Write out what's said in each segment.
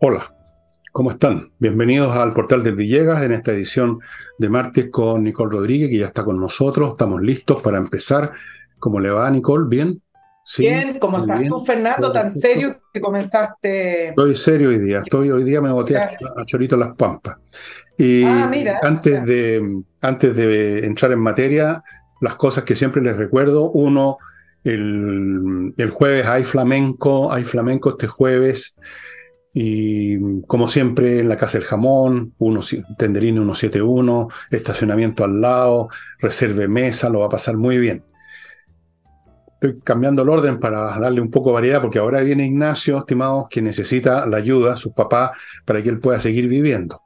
Hola, ¿cómo están? Bienvenidos al portal del Villegas en esta edición de martes con Nicole Rodríguez, que ya está con nosotros. Estamos listos para empezar. ¿Cómo le va, Nicole? ¿Bien? Sí, bien, ¿cómo estás tú, Fernando? Tan serio que comenzaste. Estoy serio hoy día. Estoy, hoy día me boté a, Chorito Las Pampas. Y ah, mira. Antes, de, antes de entrar en materia, las cosas que siempre les recuerdo. Uno, el, el jueves hay flamenco, hay flamenco este jueves. Y como siempre, en la Casa del Jamón, uno, Tenderini 171, estacionamiento al lado, reserve mesa, lo va a pasar muy bien. Estoy cambiando el orden para darle un poco de variedad, porque ahora viene Ignacio, estimados, que necesita la ayuda, su papá, para que él pueda seguir viviendo.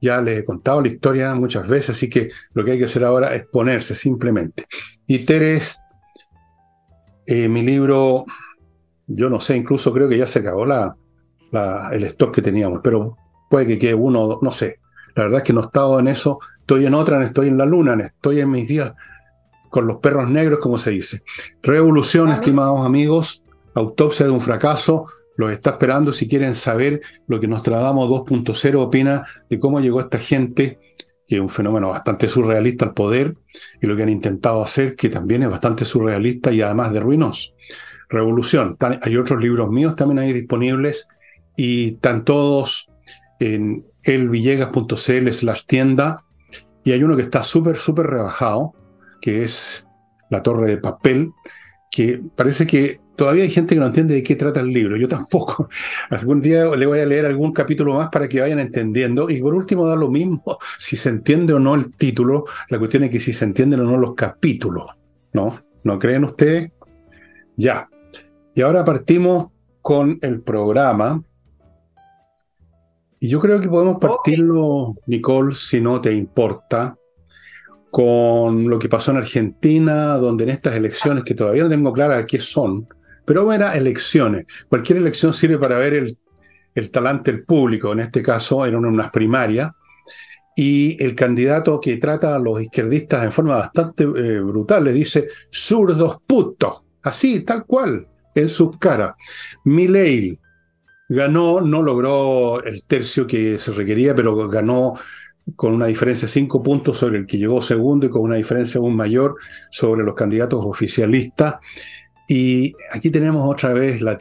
Ya le he contado la historia muchas veces, así que lo que hay que hacer ahora es ponerse simplemente. Y Teres, eh, mi libro, yo no sé, incluso creo que ya se acabó la, el stock que teníamos, pero puede que quede uno, no sé. La verdad es que no he estado en eso, estoy en otra, estoy en la luna, estoy en mis días con los perros negros, como se dice. Revolución, estimados amigos, autopsia de un fracaso, los está esperando si quieren saber lo que Nostradamus 2.0 opina de cómo llegó esta gente, que es un fenómeno bastante surrealista al poder, y lo que han intentado hacer, que también es bastante surrealista y además de ruinoso. Revolución. Hay otros libros míos también ahí disponibles y están todos en elvillegas.cl slash tienda y hay uno que está súper, súper rebajado, que es La Torre de Papel, que parece que todavía hay gente que no entiende de qué trata el libro, yo tampoco. Algún día le voy a leer algún capítulo más para que vayan entendiendo y por último da lo mismo si se entiende o no el título, la cuestión es que si se entienden o no los capítulos, ¿no? ¿No creen ustedes? Ya. Y ahora partimos con el programa y yo creo que podemos partirlo, Nicole, si no te importa, con lo que pasó en Argentina, donde en estas elecciones, que todavía no tengo clara qué son, pero eran elecciones. Cualquier elección sirve para ver el, el talante del público, en este caso eran unas primarias, y el candidato que trata a los izquierdistas en forma bastante eh, brutal le dice zurdos putos, así, tal cual, en sus caras. Milei, Ganó, no logró el tercio que se requería, pero ganó con una diferencia de cinco puntos sobre el que llegó segundo y con una diferencia aún mayor sobre los candidatos oficialistas. Y aquí tenemos otra vez el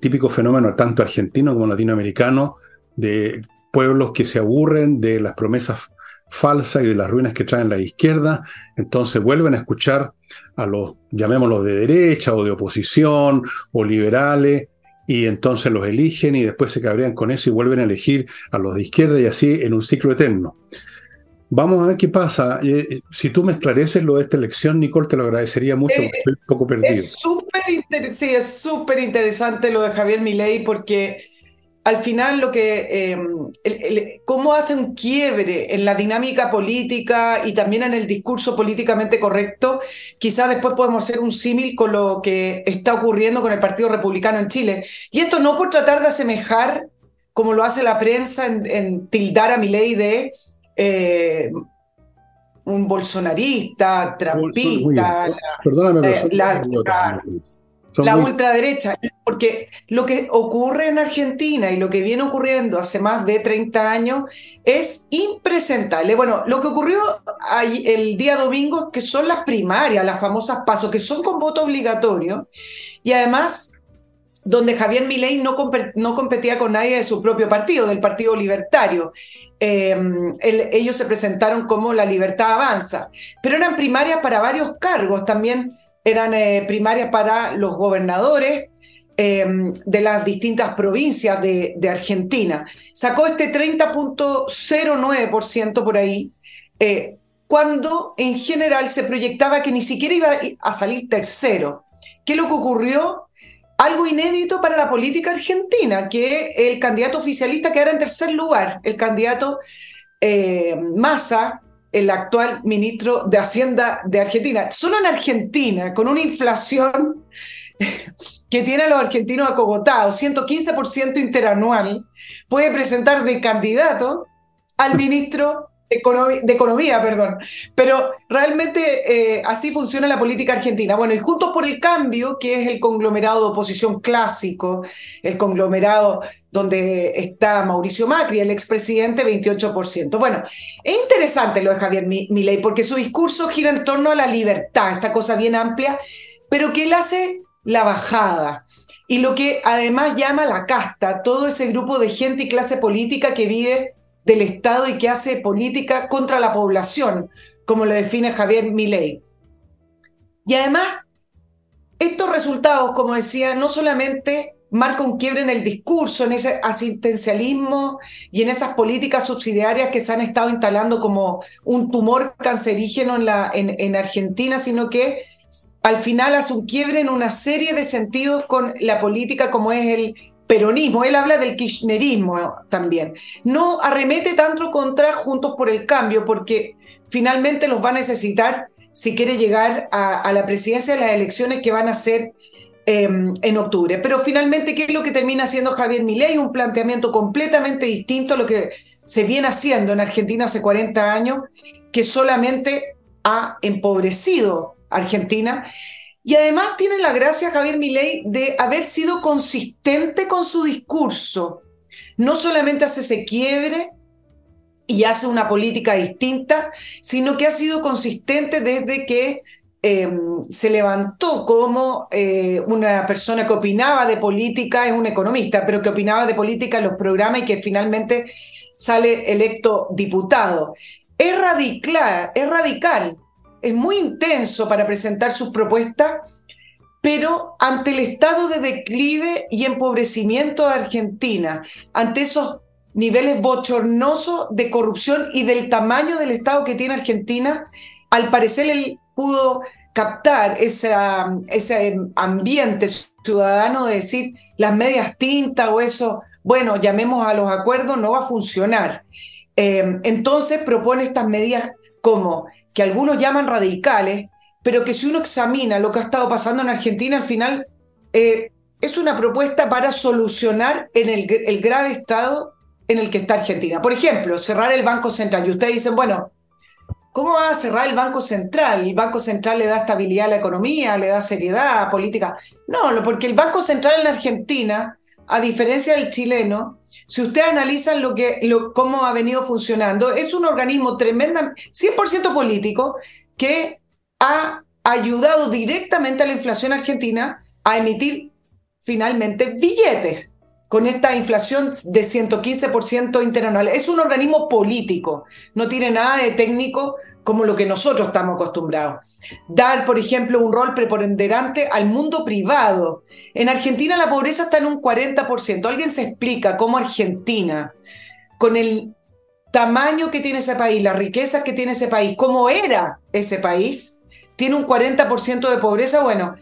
típico fenómeno tanto argentino como latinoamericano de pueblos que se aburren de las promesas falsas y de las ruinas que traen la izquierda, entonces vuelven a escuchar a los, llamémoslos de derecha o de oposición o liberales, y entonces los eligen y después se cabrean con eso y vuelven a elegir a los de izquierda y así en un ciclo eterno. Vamos a ver qué pasa. Eh, eh, si tú me esclareces lo de esta elección, Nicole, te lo agradecería mucho, eh, estoy un poco perdido. Es súper sí, es súper interesante lo de Javier Milei porque al final lo que, eh, cómo hace un quiebre en la dinámica política y también en el discurso políticamente correcto, quizás después podemos hacer un símil con lo que está ocurriendo con el Partido Republicano en Chile. Y esto no por tratar de asemejar, como lo hace la prensa, en, tildar a mi ley de... Eh, un bolsonarista, trampista, Perdóname, la, la ultraderecha, porque lo que ocurre en Argentina y lo que viene ocurriendo hace más de 30 años es impresentable. Bueno, lo que ocurrió el día domingo, que son las primarias, las famosas pasos, que son con voto obligatorio, y además donde Javier Milei no, no, competía con nadie de su propio partido, del Partido Libertario. Em, ellos se presentaron como La Libertad Avanza, pero eran primarias para varios cargos, también eran eh, primarias para los gobernadores em, de las distintas provincias de, Argentina. Sacó este 30.09% por ahí, eh, cuando en general se proyectaba que ni siquiera iba a salir tercero. ¿Qué es lo que ocurrió? Algo inédito para la política argentina, que el candidato oficialista quedara en tercer lugar, el candidato eh, Massa, el actual ministro de Hacienda de Argentina. Solo en Argentina, con una inflación que tiene a los argentinos acogotados, 115% interanual, puede presentar de candidato al ministro de economía, perdón. Pero realmente eh, así funciona la política argentina. Bueno, y Juntos por el Cambio, que es el conglomerado de oposición clásico, el conglomerado donde está Mauricio Macri, el expresidente, 28%. Bueno, es interesante lo de Javier Milei, porque su discurso gira en torno a la libertad, esta cosa bien amplia, pero que él hace la bajada. Y lo que además llama la casta, todo ese grupo de gente y clase política que vive del Estado y que hace política contra la población, como lo define Javier Milei. Y además, estos resultados, como decía, no solamente marcan un quiebre en el discurso, en ese asistencialismo y en esas políticas subsidiarias que se han estado instalando como un tumor cancerígeno en, la, en, en Argentina, sino que al final hace un quiebre en una serie de sentidos con la política como es el peronismo, él habla del kirchnerismo también. No arremete tanto contra Juntos por el Cambio, porque finalmente los va a necesitar si quiere llegar a, la presidencia de las elecciones que van a ser em, en octubre. Pero finalmente, ¿qué es lo que termina haciendo Javier Milei? Un planteamiento completamente distinto a lo que se viene haciendo en Argentina hace 40 años, que solamente ha empobrecido Argentina y además tiene la gracia Javier Milei de haber sido consistente con su discurso. No solamente hace ese quiebre y hace una política distinta, sino que ha sido consistente desde que em, se levantó como eh, una persona que opinaba de política, es un economista, pero que opinaba de política en los programas y que finalmente sale electo diputado. Es radical es muy intenso para presentar sus propuestas, pero ante el estado de declive y empobrecimiento de Argentina, ante esos niveles bochornosos de corrupción y del tamaño del Estado que tiene Argentina, al parecer él pudo captar ese ambiente ciudadano de decir las medias tintas o eso, bueno, llamemos a los acuerdos, no va a funcionar. Eh, entonces propone estas medidas como que algunos llaman radicales, pero que si uno examina lo que ha estado pasando en Argentina, al final eh, es una propuesta para solucionar en el, el, grave estado en el que está Argentina. Por ejemplo, cerrar el Banco Central. Y ustedes dicen, bueno, ¿cómo va a cerrar el Banco Central? El Banco Central le da estabilidad a la economía, le da seriedad a política. No, porque el Banco Central en Argentina a diferencia del chileno, si ustedes analizan lo que, cómo ha venido funcionando, es un organismo tremendamente, 100% político, que ha ayudado directamente a la inflación argentina a emitir finalmente billetes con esta inflación de 115% interanual. Es un organismo político, no tiene nada de técnico como lo que nosotros estamos acostumbrados. Dar, por ejemplo, un rol preponderante al mundo privado. En Argentina la pobreza está en un 40%. ¿Alguien se explica cómo Argentina, con el tamaño que tiene ese país, las riquezas que tiene ese país, cómo era ese país, tiene un 40% de pobreza? Bueno,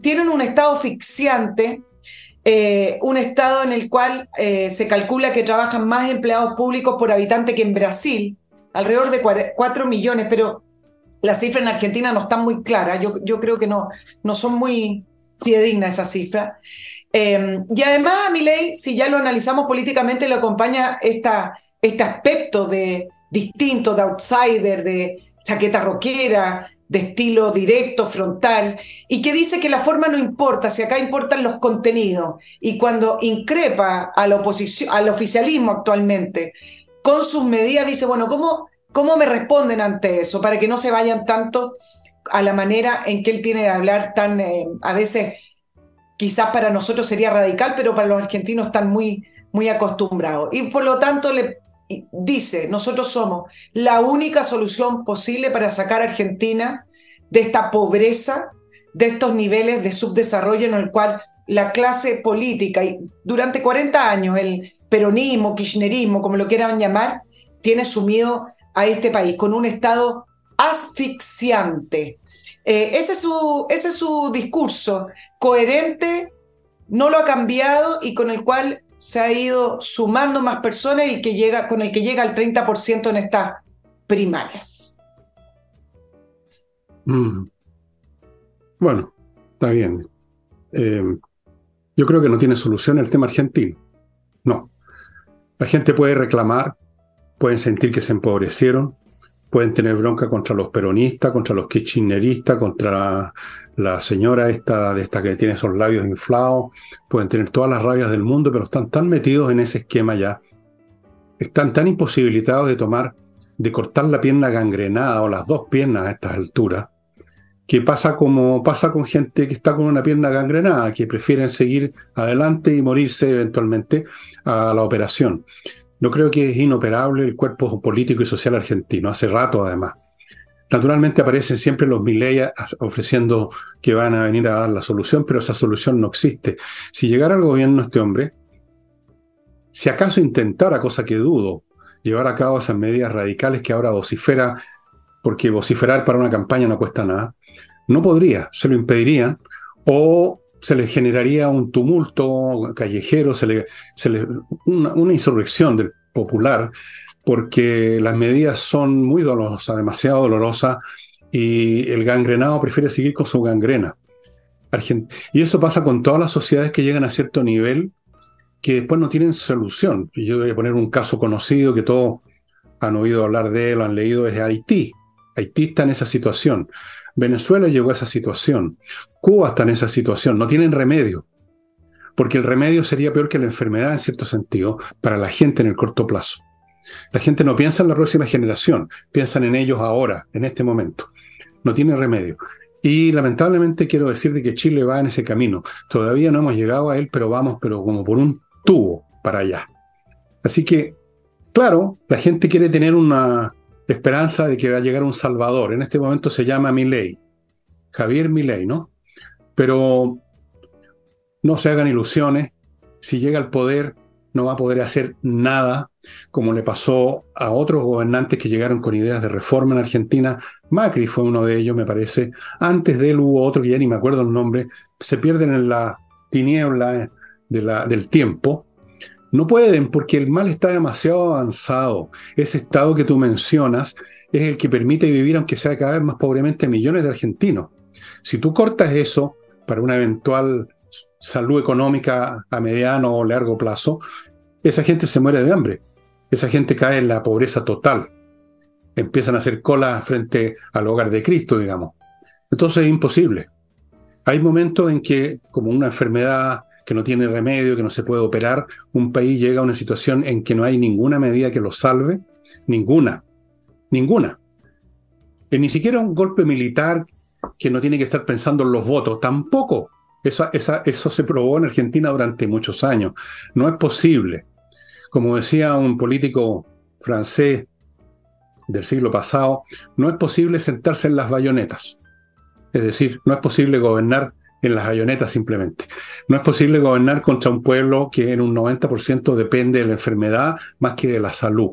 tienen un estado asfixiante eh, un estado en el cual eh, se calcula que trabajan más empleados públicos por habitante que en Brasil, alrededor de 4 millones, pero las cifras en Argentina no están muy claras, yo, yo creo que no, no son muy fidedignas esas cifras. Em, y además a mi ley, si ya lo analizamos políticamente, le acompaña esta, este aspecto de distinto, de outsider, de chaqueta rockera, de estilo directo, frontal, y que dice que la forma no importa, si acá importan los contenidos. Y cuando increpa a la oposición, al oficialismo actualmente con sus medidas, dice, bueno, ¿cómo, cómo me responden ante eso? Para que no se vayan tanto a la manera en que él tiene de hablar tan, eh, a veces, quizás para nosotros sería radical, pero para los argentinos están muy, muy acostumbrados. Y por lo tanto le dice, nosotros somos la única solución posible para sacar a Argentina de esta pobreza, de estos niveles de subdesarrollo en el cual la clase política, y durante 40 años el peronismo, kirchnerismo, como lo quieran llamar, tiene sumido a este país con un Estado asfixiante. Eh, ese, es su, ese es su discurso, coherente, no lo ha cambiado y con el cual se ha ido sumando más personas y que llega, con el que llega al 30% en estas primarias. Mm. Bueno, está bien. Eh, yo creo que no tiene solución el tema argentino. No. La gente puede reclamar pueden sentir que se empobrecieron, pueden tener bronca contra los peronistas, contra los kirchneristas, contra la, señora esta, de esta que tiene esos labios inflados, pueden tener todas las rabias del mundo, pero están tan metidos en ese esquema ya, están tan imposibilitados de tomar, de cortar la pierna gangrenada o las dos piernas a estas alturas, que pasa como pasa con gente que está con una pierna gangrenada, que prefieren seguir adelante y morirse eventualmente a la operación. No creo que es inoperable el cuerpo político y social argentino, hace rato además. Naturalmente aparecen siempre los Milei ofreciendo que van a venir a dar la solución, pero esa solución no existe. Si llegara al gobierno este hombre, si acaso intentara, cosa que dudo, llevar a cabo esas medidas radicales que ahora vocifera, porque vociferar para una campaña no cuesta nada, no podría, se lo impedirían, o se le generaría un tumulto callejero, se le, una, insurrección del popular, porque las medidas son muy dolorosas, demasiado dolorosas, y el gangrenado prefiere seguir con su gangrena. y eso pasa con todas las sociedades que llegan a cierto nivel que después no tienen solución. Y yo voy a poner un caso conocido que todos han oído hablar de él, han leído, es Haití. Haití está en esa situación. Venezuela llegó a esa situación. Cuba está en esa situación. No tienen remedio. Porque el remedio sería peor que la enfermedad en cierto sentido para la gente en el corto plazo. La gente no piensa en la próxima generación, piensan en ellos ahora, en este momento. No tiene remedio. Y lamentablemente quiero decir que Chile va en ese camino. Todavía no hemos llegado a él, pero vamos, pero como por un tubo para allá. Así que, claro, la gente quiere tener una, esperanza de que va a llegar un Salvador. En este momento se llama Milei, Javier Milei, ¿no? Pero no se hagan ilusiones. Si llega al poder, no va a poder hacer nada, como le pasó a otros gobernantes que llegaron con ideas de reforma en Argentina. Macri fue uno de ellos, me parece. Antes de él hubo otro que ya ni me acuerdo el nombre. Se pierden en la tiniebla de la, del tiempo. No pueden porque el mal está demasiado avanzado. Ese estado que tú mencionas es el que permite vivir, aunque sea cada vez más pobremente, millones de argentinos. Si tú cortas eso para una eventual salud económica a mediano o largo plazo, esa gente se muere de hambre. Esa gente cae en la pobreza total. Empiezan a hacer cola frente al hogar de Cristo, digamos. Entonces es imposible. Hay momentos en que, como una enfermedad que no tiene remedio, que no se puede operar, un país llega a una situación en que no hay ninguna medida que lo salve, ninguna, ninguna. Y ni siquiera un golpe militar que no tiene que estar pensando en los votos, tampoco. Eso, eso se probó en Argentina durante muchos años. No es posible. Como decía un político francés del siglo pasado, no es posible sentarse en las bayonetas. Es decir, no es posible gobernar en las ayonetas simplemente. No es posible gobernar contra un pueblo que en un 90% depende de la enfermedad más que de la salud.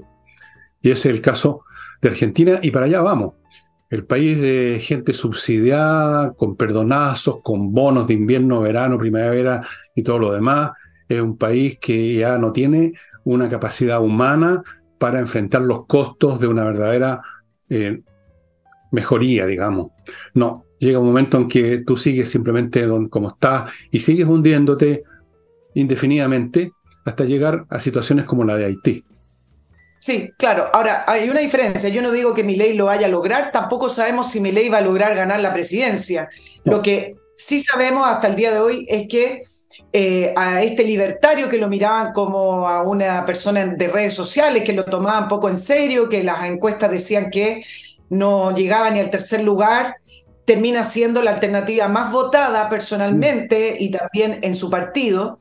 Y ese es el caso de Argentina y para allá vamos. El país de gente subsidiada, con perdonazos, con bonos de invierno, verano, primavera y todo lo demás, es un país que ya no tiene una capacidad humana para enfrentar los costos de una verdadera eh, mejoría, digamos. No, llega un momento en que tú sigues simplemente como estás y sigues hundiéndote indefinidamente hasta llegar a situaciones como la de Haití. Sí, claro. Ahora, hay una diferencia. Yo no digo que mi ley lo vaya a lograr, tampoco sabemos si mi ley va a lograr ganar la presidencia. Lo que sí sabemos hasta el día de hoy es que eh, a este libertario que lo miraban como a una persona de redes sociales, que lo tomaban poco en serio, que las encuestas decían que no llegaba ni al tercer lugar, termina siendo la alternativa más votada personalmente y también en su partido,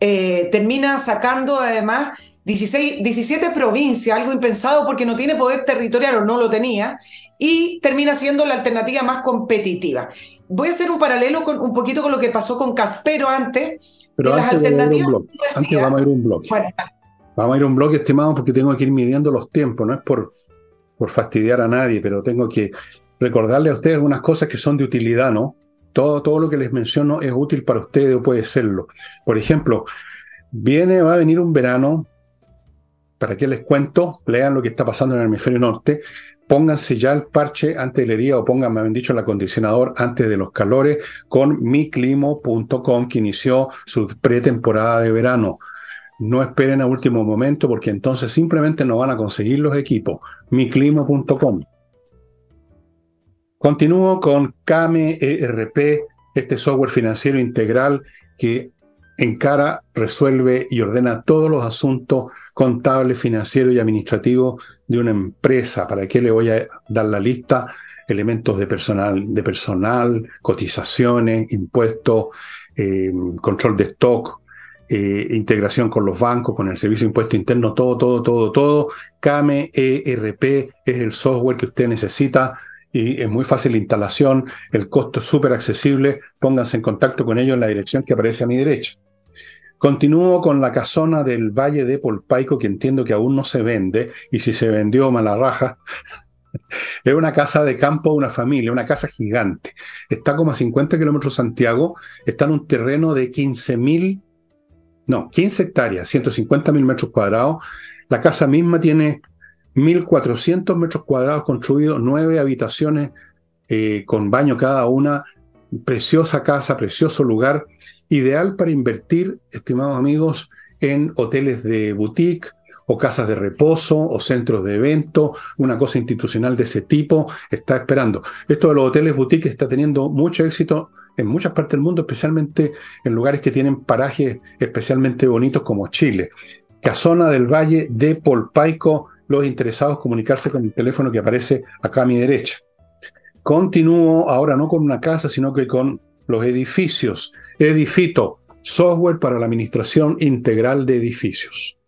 eh, termina sacando además 16, 17 provincias, algo impensado porque no tiene poder territorial o no lo tenía, y termina siendo la alternativa más competitiva. Voy a hacer un paralelo con, un poquito con lo que pasó con Caspero antes. Pero antes, las alternativas antes vamos a ir un bloque. Vamos a ir un bloque, estimado, porque tengo que ir midiendo los tiempos, no es por, por fastidiar a nadie, pero tengo que recordarle a ustedes algunas cosas que son de utilidad, ¿no? Todo, todo lo que les menciono es útil para ustedes o puede serlo. Por ejemplo, viene, va a venir un verano, ¿para qué les cuento? Lean lo que está pasando en el hemisferio norte, pónganse ya el parche antes de la herida o pongan, me habían dicho, el acondicionador antes de los calores con miclimo.com que inició su pretemporada de verano. no esperen a último momento porque entonces simplemente no van a conseguir los equipos. miclimo.com. Continúo con Kame ERP, este software financiero integral que encara, resuelve y ordena todos los asuntos contables, financieros y administrativos de una empresa. ¿Para qué le voy a dar la lista? Elementos de personal, de personal cotizaciones, impuestos, eh, control de stock, eh, integración con los bancos, con el servicio de impuesto interno, todo, todo, todo, todo. CAME ERP es el software que usted necesita y es muy fácil la instalación, el costo es súper accesible, pónganse en contacto con ellos en la dirección que aparece a mi derecha. Continúo con la casona del Valle de Polpaico, que entiendo que aún no se vende, y si se vendió, mala raja. es una casa de campo de una familia, una casa gigante. Está como a 50 kilómetros de Santiago, está en un terreno de 15 mil, no, 15 hectáreas, 150 mil metros cuadrados. La casa misma tiene 1.400 metros cuadrados construidos, nueve habitaciones eh, con baño cada una, preciosa casa, precioso lugar, ideal para invertir, estimados amigos, en hoteles de boutique o casas de reposo o centros de evento, una cosa institucional de ese tipo, está esperando. Esto de los hoteles boutique está teniendo mucho éxito en muchas partes del mundo, especialmente en lugares que tienen parajes especialmente bonitos como Chile. Casona del Valle de Polpaico, los interesados comunicarse con el teléfono que aparece acá a mi derecha. Continúo ahora no con una casa, sino que con los edificios. Edifito, software para la administración integral de edificios.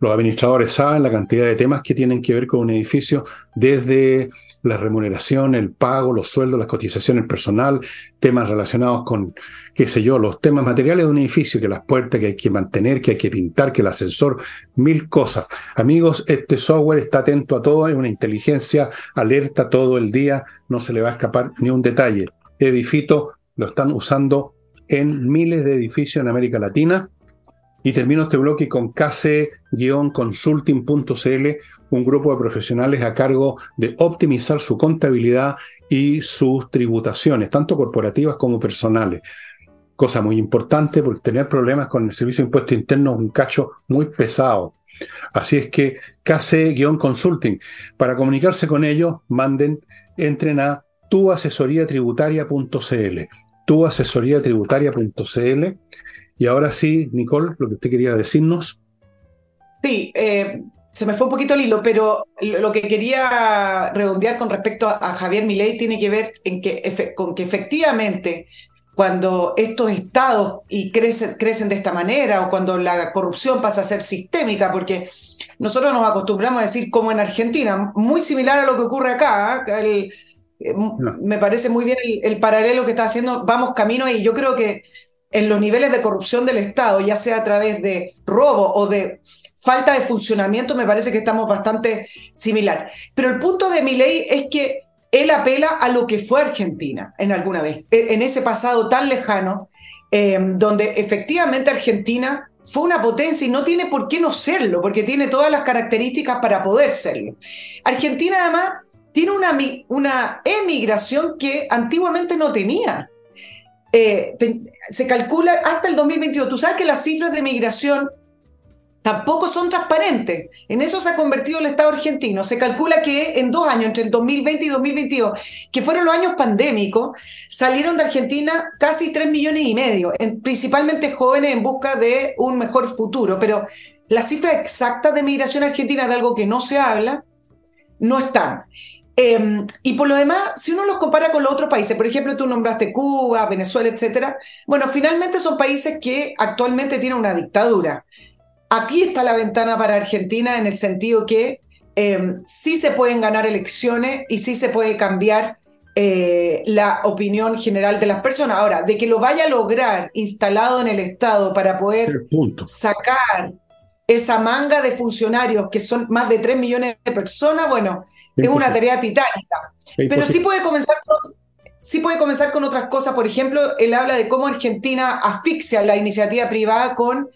Los administradores saben la cantidad de temas que tienen que ver con un edificio, desde la remuneración, el pago, los sueldos, las cotizaciones personal, temas relacionados con, qué sé yo, los temas materiales de un edificio, que las puertas que hay que mantener, que hay que pintar, que el ascensor, mil cosas. Amigos, este software está atento a todo, es una inteligencia alerta todo el día, no se le va a escapar ni un detalle. Edifito lo están usando en miles de edificios en América Latina y termino este bloque con kc-consulting.cl, un grupo de profesionales a cargo de optimizar su contabilidad y sus tributaciones, tanto corporativas como personales. Cosa muy importante porque tener problemas con el servicio de impuesto interno es un cacho muy pesado. Así es que KC-Consulting, para comunicarse con ellos, manden, entren a tuasesoriatributaria.cl, tuasesoriatributaria.cl y ahora sí, Nicole, lo que usted quería decirnos. Sí, eh, se me fue un poquito el hilo, pero lo que quería redondear con respecto a, Javier Milei tiene que ver en que, con que efectivamente cuando estos estados y crecen, crecen de esta manera o cuando la corrupción pasa a ser sistémica, porque nosotros nos acostumbramos a decir como en Argentina, muy similar a lo que ocurre acá, ¿eh? eh, me parece muy bien el, el, paralelo que está haciendo, vamos camino y yo creo que en los niveles de corrupción del Estado, ya sea a través de robo o de falta de funcionamiento, me parece que estamos bastante similar. Pero el punto de mi ley es que él apela a lo que fue Argentina en alguna vez, e, en ese pasado tan lejano, em, donde efectivamente Argentina fue una potencia y no tiene por qué no serlo, porque tiene todas las características para poder serlo. Argentina además tiene una, una emigración que antiguamente no tenía. Eh, se calcula hasta el 2022. Tú sabes que las cifras de migración tampoco son transparentes. En eso se ha convertido el Estado argentino. Se calcula que en dos años, entre el 2020 y 2022, que fueron los años pandémicos, salieron de Argentina casi 3 millones y medio, principalmente jóvenes en busca de un mejor futuro. Pero las cifras exactas de migración argentina, de algo que no se habla, no están. Em, y por lo demás, si uno los compara con los otros países, por ejemplo, tú nombraste Cuba, Venezuela, etcétera, bueno, finalmente son países que actualmente tienen una dictadura. Aquí está la ventana para Argentina en el sentido que em, sí se pueden ganar elecciones y sí se puede cambiar eh, la opinión general de las personas. Ahora, de que lo vaya a lograr instalado en el Estado para poder sacar esa manga de funcionarios, que son más de 3 millones de personas, bueno, es una tarea titánica. Pero sí puede comenzar con, sí puede comenzar con otras cosas. Por ejemplo, él habla de cómo Argentina asfixia la iniciativa privada con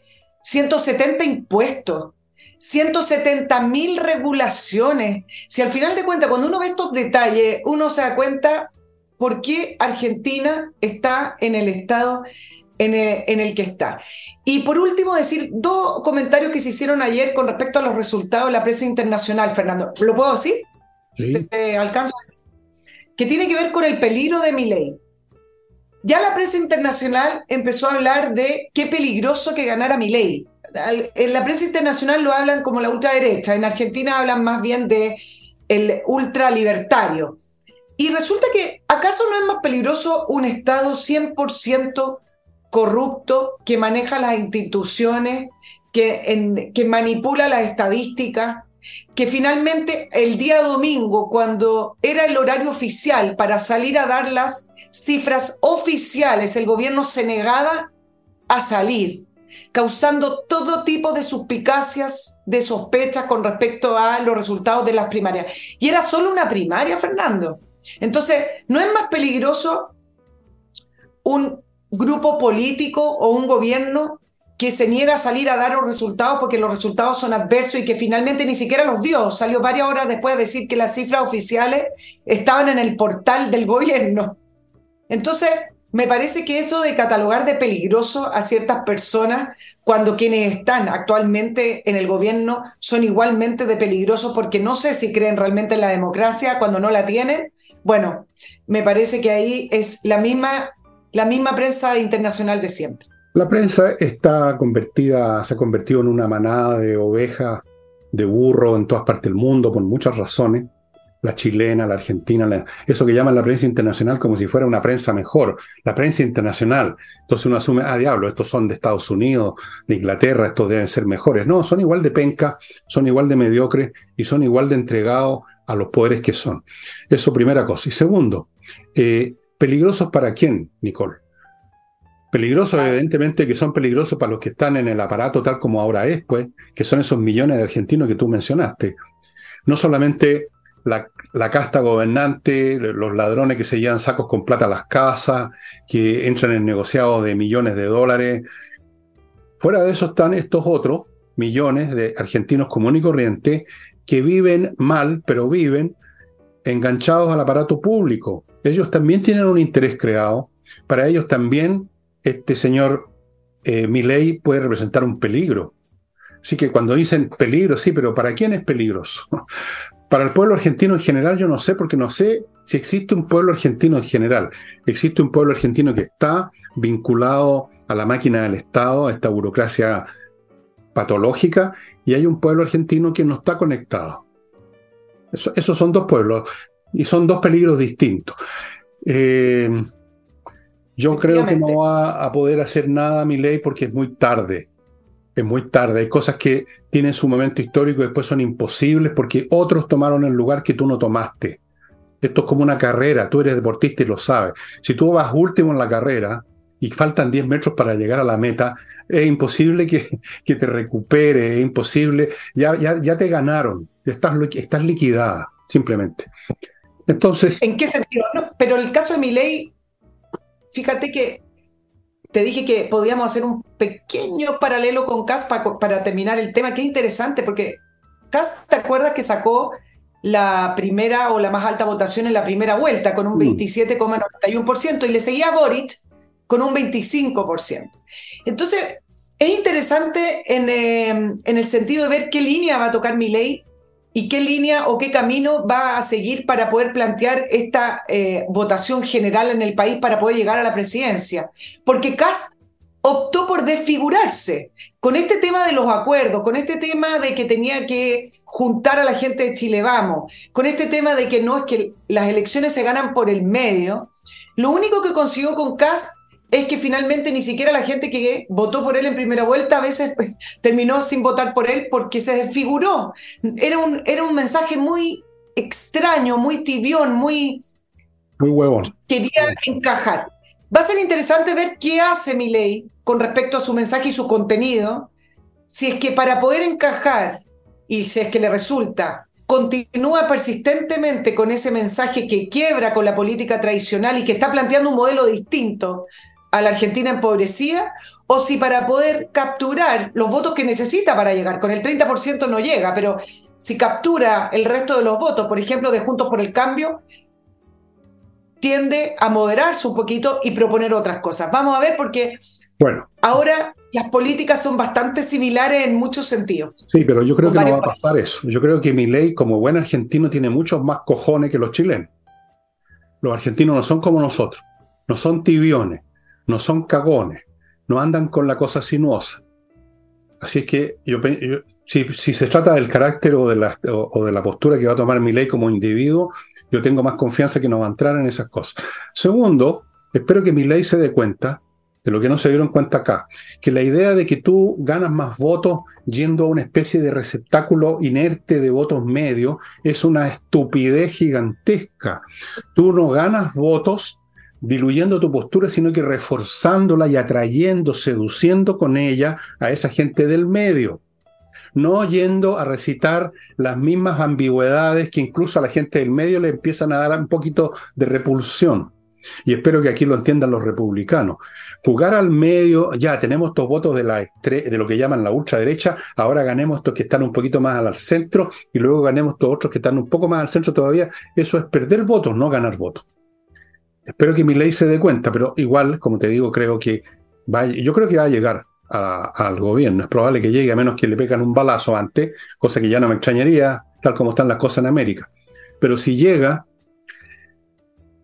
170 impuestos. 170 mil regulaciones. Si al final de cuentas, cuando uno ve estos detalles, uno se da cuenta por qué Argentina está en el estado en el, que está. Y por último, decir dos comentarios que se hicieron ayer con respecto a los resultados de la prensa internacional, Fernando. ¿Lo puedo decir? Sí. alcanzo Que tiene que ver con el peligro de mi ley. Ya la prensa internacional empezó a hablar de qué peligroso que ganara mi ley. En la prensa internacional lo hablan como la ultraderecha, en Argentina hablan más bien de el ultralibertario. Y resulta que, ¿acaso no es más peligroso un Estado 100% corrupto que maneja las instituciones, que, manipula las estadísticas, que finalmente el día domingo, cuando era el horario oficial para salir a dar las cifras oficiales, el gobierno se negaba a salir, causando todo tipo de suspicacias, de sospechas con respecto a los resultados de las primarias. Y era solo una primaria, Fernando. Entonces, ¿no es más peligroso un grupo político o un gobierno que se niega a salir a dar los resultados porque los resultados son adversos y que finalmente ni siquiera los dio. Salió varias horas después a decir que las cifras oficiales estaban en el portal del gobierno. Entonces, me parece que eso de catalogar de peligroso a ciertas personas cuando quienes están actualmente en el gobierno son igualmente de peligrosos porque no sé si creen realmente en la democracia cuando no la tienen. Bueno, me parece que ahí es la misma la misma prensa internacional de siempre. La prensa está convertida, se ha convertido en una manada de ovejas, de burro en todas partes del mundo por muchas razones. La chilena, la argentina, eso que llaman la prensa internacional como si fuera una prensa mejor. La prensa internacional. Entonces uno asume, ah, diablo, estos son de Estados Unidos, de Inglaterra, estos deben ser mejores. No, son igual de penca, son igual de mediocres y son igual de entregados a los poderes que son. Eso primera cosa. Y segundo, eh, ¿Peligrosos para quién, Nicole? Peligrosos, evidentemente, que son peligrosos para los que están en el aparato tal como ahora es, pues, que son esos millones de argentinos que tú mencionaste. No solamente la, la, casta gobernante, los ladrones que se llevan sacos con plata a las casas, que entran en negociados de millones de dólares. Fuera de eso están estos otros millones de argentinos comunes y corrientes que viven mal, pero viven enganchados al aparato público, ellos también tienen un interés creado. Para ellos también este señor eh, puede representar un peligro. Así que cuando dicen peligro, sí, pero ¿para quién es peligroso? Para el pueblo argentino en general yo no sé, porque no sé si existe un pueblo argentino en general. Existe un pueblo argentino que está vinculado a la máquina del Estado, a esta burocracia patológica, y hay un pueblo argentino que no está conectado. esos son dos pueblos. Y son dos peligros distintos. Eh, yo creo que no va a poder hacer nada mi ley porque es muy tarde. Es muy tarde. Hay cosas que tienen su momento histórico y después son imposibles porque otros tomaron el lugar que tú no tomaste. Esto es como una carrera. Tú eres deportista y lo sabes. Si tú vas último en la carrera y faltan 10 metros para llegar a la meta, es imposible que, que te recupere, es imposible. Ya, ya, ya te ganaron. Estás, estás liquidada, simplemente. Entonces. ¿En qué sentido? pero el caso de mi ley, fíjate que te dije que podíamos hacer un pequeño paralelo con CAS para, terminar el tema. Qué interesante, porque CAS, ¿te acuerdas que sacó la primera o la más alta votación en la primera vuelta con un 27,91% mm. y le seguía a Boric con un 25%? Entonces, es interesante en, eh, en el sentido de ver qué línea va a tocar mi ley y qué línea o qué camino va a seguir para poder plantear esta eh, votación general en el país para poder llegar a la presidencia. Porque Cast optó por desfigurarse con este tema de los acuerdos, con este tema de que tenía que juntar a la gente de Chile Vamos, con este tema de que no es que las elecciones se ganan por el medio. Lo único que consiguió con Cast es que finalmente ni siquiera la gente que votó por él en primera vuelta a veces pues, terminó sin votar por él porque se desfiguró. Era un, era un mensaje muy extraño, muy tibión, muy... Muy huevón. Quería encajar. Va a ser interesante ver qué hace Milei con respecto a su mensaje y su contenido, si es que para poder encajar y si es que le resulta continúa persistentemente con ese mensaje que quiebra con la política tradicional y que está planteando un modelo distinto a la Argentina empobrecida o si para poder capturar los votos que necesita para llegar, con el 30% no llega, pero si captura el resto de los votos, por ejemplo, de Juntos por el Cambio, tiende a moderarse un poquito y proponer otras cosas. Vamos a ver porque Bueno. Ahora las políticas son bastante similares en muchos sentidos. Sí, pero yo creo que no va a pasar eso. Yo creo que mi ley, como buen argentino, tiene muchos más cojones que los chilenos. Los argentinos no son como nosotros. No son tibiones, no son cagones, no andan con la cosa sinuosa. Así es que yo, si, se trata del carácter o de, la, o de la postura que va a tomar mi ley como individuo, yo tengo más confianza que no va a entrar en esas cosas. Segundo, espero que mi ley se dé cuenta de lo que no se dieron cuenta acá, que la idea de que tú ganas más votos yendo a una especie de receptáculo inerte de votos medios es una estupidez gigantesca. Tú no ganas votos diluyendo tu postura, sino que reforzándola y atrayendo, seduciendo con ella a esa gente del medio. No yendo a recitar las mismas ambigüedades que incluso a la gente del medio le empiezan a dar un poquito de repulsión. Y espero que aquí lo entiendan los republicanos. Jugar al medio, ya tenemos estos votos de, la de lo que llaman la ultraderecha, ahora ganemos estos que están un poquito más al centro y luego ganemos estos otros que están un poco más al centro todavía. Eso es perder votos, no ganar votos. Espero que mi ley se dé cuenta, pero igual, como te digo, creo que va, yo creo que va a llegar al gobierno. Es probable que llegue a menos que le pegan un balazo antes, cosa que ya no me extrañaría, tal como están las cosas en América. Pero si llega,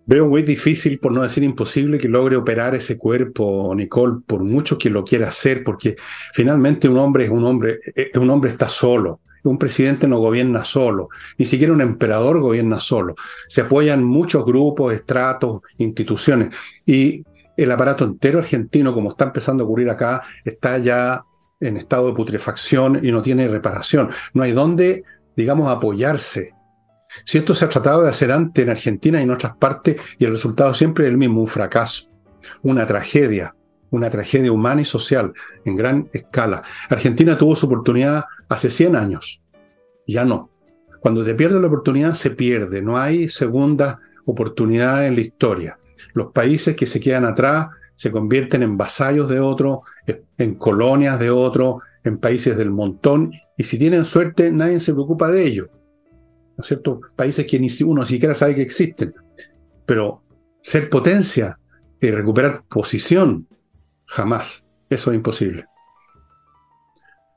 veo muy difícil, por no decir imposible, que logre operar ese cuerpo, Nicole, por mucho que lo quiera hacer, porque finalmente un hombre es un hombre, eh, un hombre está solo. Un presidente no gobierna solo, ni siquiera un emperador gobierna solo. Se apoyan muchos grupos, estratos, instituciones. Y el aparato entero argentino, como está empezando a ocurrir acá, está ya en estado de putrefacción y no tiene reparación. No hay dónde, digamos, apoyarse. Si esto se ha tratado de hacer antes en Argentina y en otras partes, y el resultado siempre es el mismo, un fracaso, una tragedia, una tragedia humana y social en gran escala. Argentina tuvo su oportunidad hace 100 años, ya no. Cuando te pierdes la oportunidad, se pierde, no hay segunda oportunidad en la historia. Los países que se quedan atrás se convierten en vasallos de otro, en colonias de otro, en países del montón, y si tienen suerte, nadie se preocupa de ello. ¿No es cierto? Países que ni uno siquiera sabe que existen. Pero ser potencia y recuperar posición Jamás. Eso es imposible.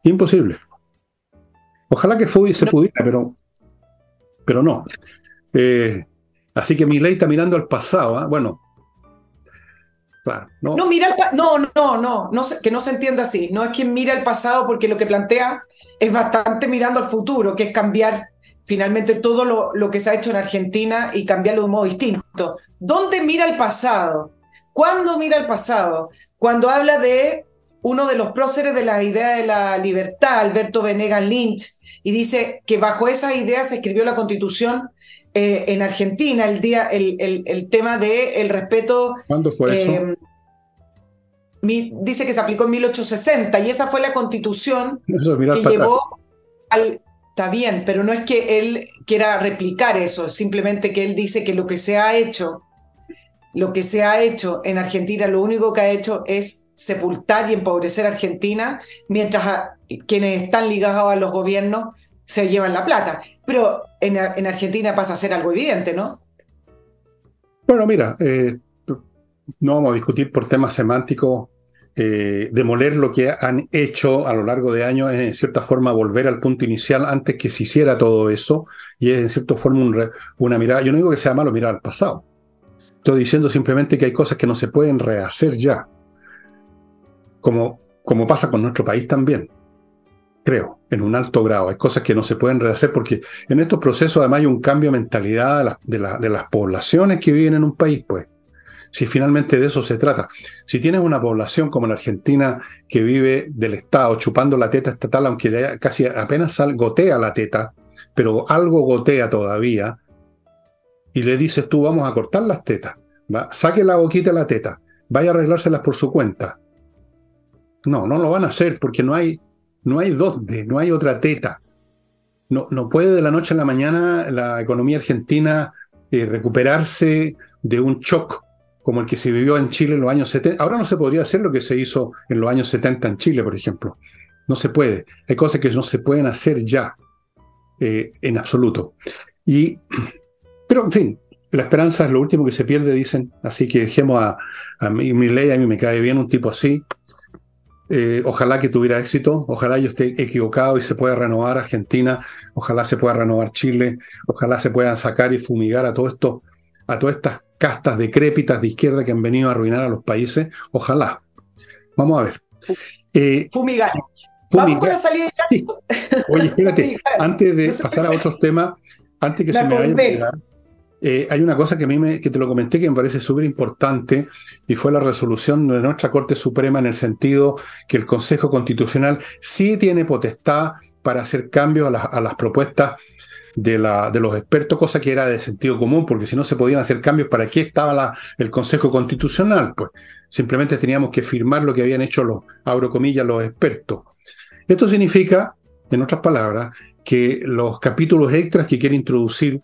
Imposible. Ojalá que se pudiera, pero, pero no. Eh, así que mi ley está mirando al pasado. ¿ah? Bueno, Claro, no. no, mira no, no, no, no que no se entienda así. No es que mira el pasado porque lo que plantea es bastante mirando al futuro, que es cambiar finalmente todo lo, lo, que se ha hecho en Argentina y cambiarlo de un modo distinto. ¿Dónde mira el pasado? ¿Cuándo mira el pasado? Cuando habla de uno de los próceres de la idea de la libertad, Alberto Venegas Lynch, y dice que bajo esa idea se escribió la constitución eh, en Argentina, el, día, el, el, tema del el respeto. ¿Cuándo fue eso? Eh, dice que se aplicó en 1860 y esa fue la constitución que llevó al... Está bien, pero no es que él quiera replicar eso, simplemente que él dice que lo que se ha hecho lo que se ha hecho en Argentina, lo único que ha hecho es sepultar y empobrecer a Argentina, mientras quienes están ligados a los gobiernos se llevan la plata. Pero en, Argentina pasa a ser algo evidente, ¿no? Bueno, mira, eh, no vamos a discutir por temas semánticos. Eh, demoler lo que han hecho a lo largo de años es en cierta forma volver al punto inicial antes que se hiciera todo eso y es en cierta forma una mirada, yo no digo que sea malo mirar al pasado, Estoy diciendo simplemente que hay cosas que no se pueden rehacer ya, como, como pasa con nuestro país también, creo, en un alto grado. Hay cosas que no se pueden rehacer porque en estos procesos además hay un cambio de mentalidad de, las poblaciones que viven en un país, pues. Si finalmente de eso se trata. Si tienes una población como la Argentina que vive del Estado chupando la teta estatal, aunque casi apenas sal, gotea la teta, pero algo gotea todavía, y le dices tú, vamos a cortar las tetas, saque la boquita de la teta, vaya a arreglárselas por su cuenta. No, no lo van a hacer porque no hay, no hay dónde, no hay otra teta. No, no puede de la noche a la mañana la economía argentina eh, recuperarse de un shock como el que se vivió en Chile en los años 70. Ahora no se podría hacer lo que se hizo en los años 70 en Chile, por ejemplo. No se puede. Hay cosas que no se pueden hacer ya, eh, en absoluto. Y pero, en fin, la esperanza es lo último que se pierde, dicen. Así que dejemos a, a mi, ley, a mí me cae bien un tipo así. eh, ojalá que tuviera éxito, ojalá yo esté equivocado y se pueda renovar Argentina, ojalá se pueda renovar Chile, ojalá se puedan sacar y fumigar a todo esto, a todas estas castas decrépitas de izquierda que han venido a arruinar a los países, ojalá. Vamos a ver. Eh, fumigar. Vamos con la salida de Oye, espérate, antes de pasar a otros temas, antes que se me vaya a eh, hay una cosa que a mí me, que te lo comenté que me parece súper importante y fue la resolución de nuestra Corte Suprema en el sentido que el Consejo Constitucional sí tiene potestad para hacer cambios a, las propuestas de, los expertos, cosa que era de sentido común, porque si no se podían hacer cambios, ¿para qué estaba el Consejo Constitucional? Pues simplemente teníamos que firmar lo que habían hecho los, abro comillas, los expertos. Esto significa, en otras palabras, que los capítulos extras que quiere introducir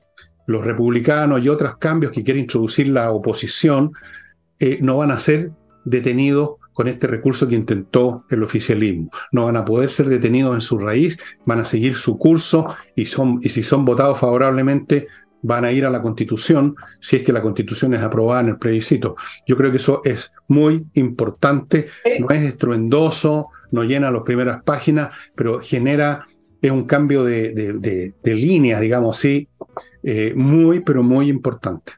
los republicanos y otros cambios que quiere introducir la oposición eh, no van a ser detenidos con este recurso que intentó el oficialismo. No van a poder ser detenidos en su raíz, van a seguir su curso y, son, y si son votados favorablemente van a ir a la constitución si es que la constitución es aprobada en el plebiscito. Yo creo que eso es muy importante, no es estruendoso, no llena las primeras páginas, pero genera es un cambio de, de, línea, digamos así, eh, muy, pero muy importante.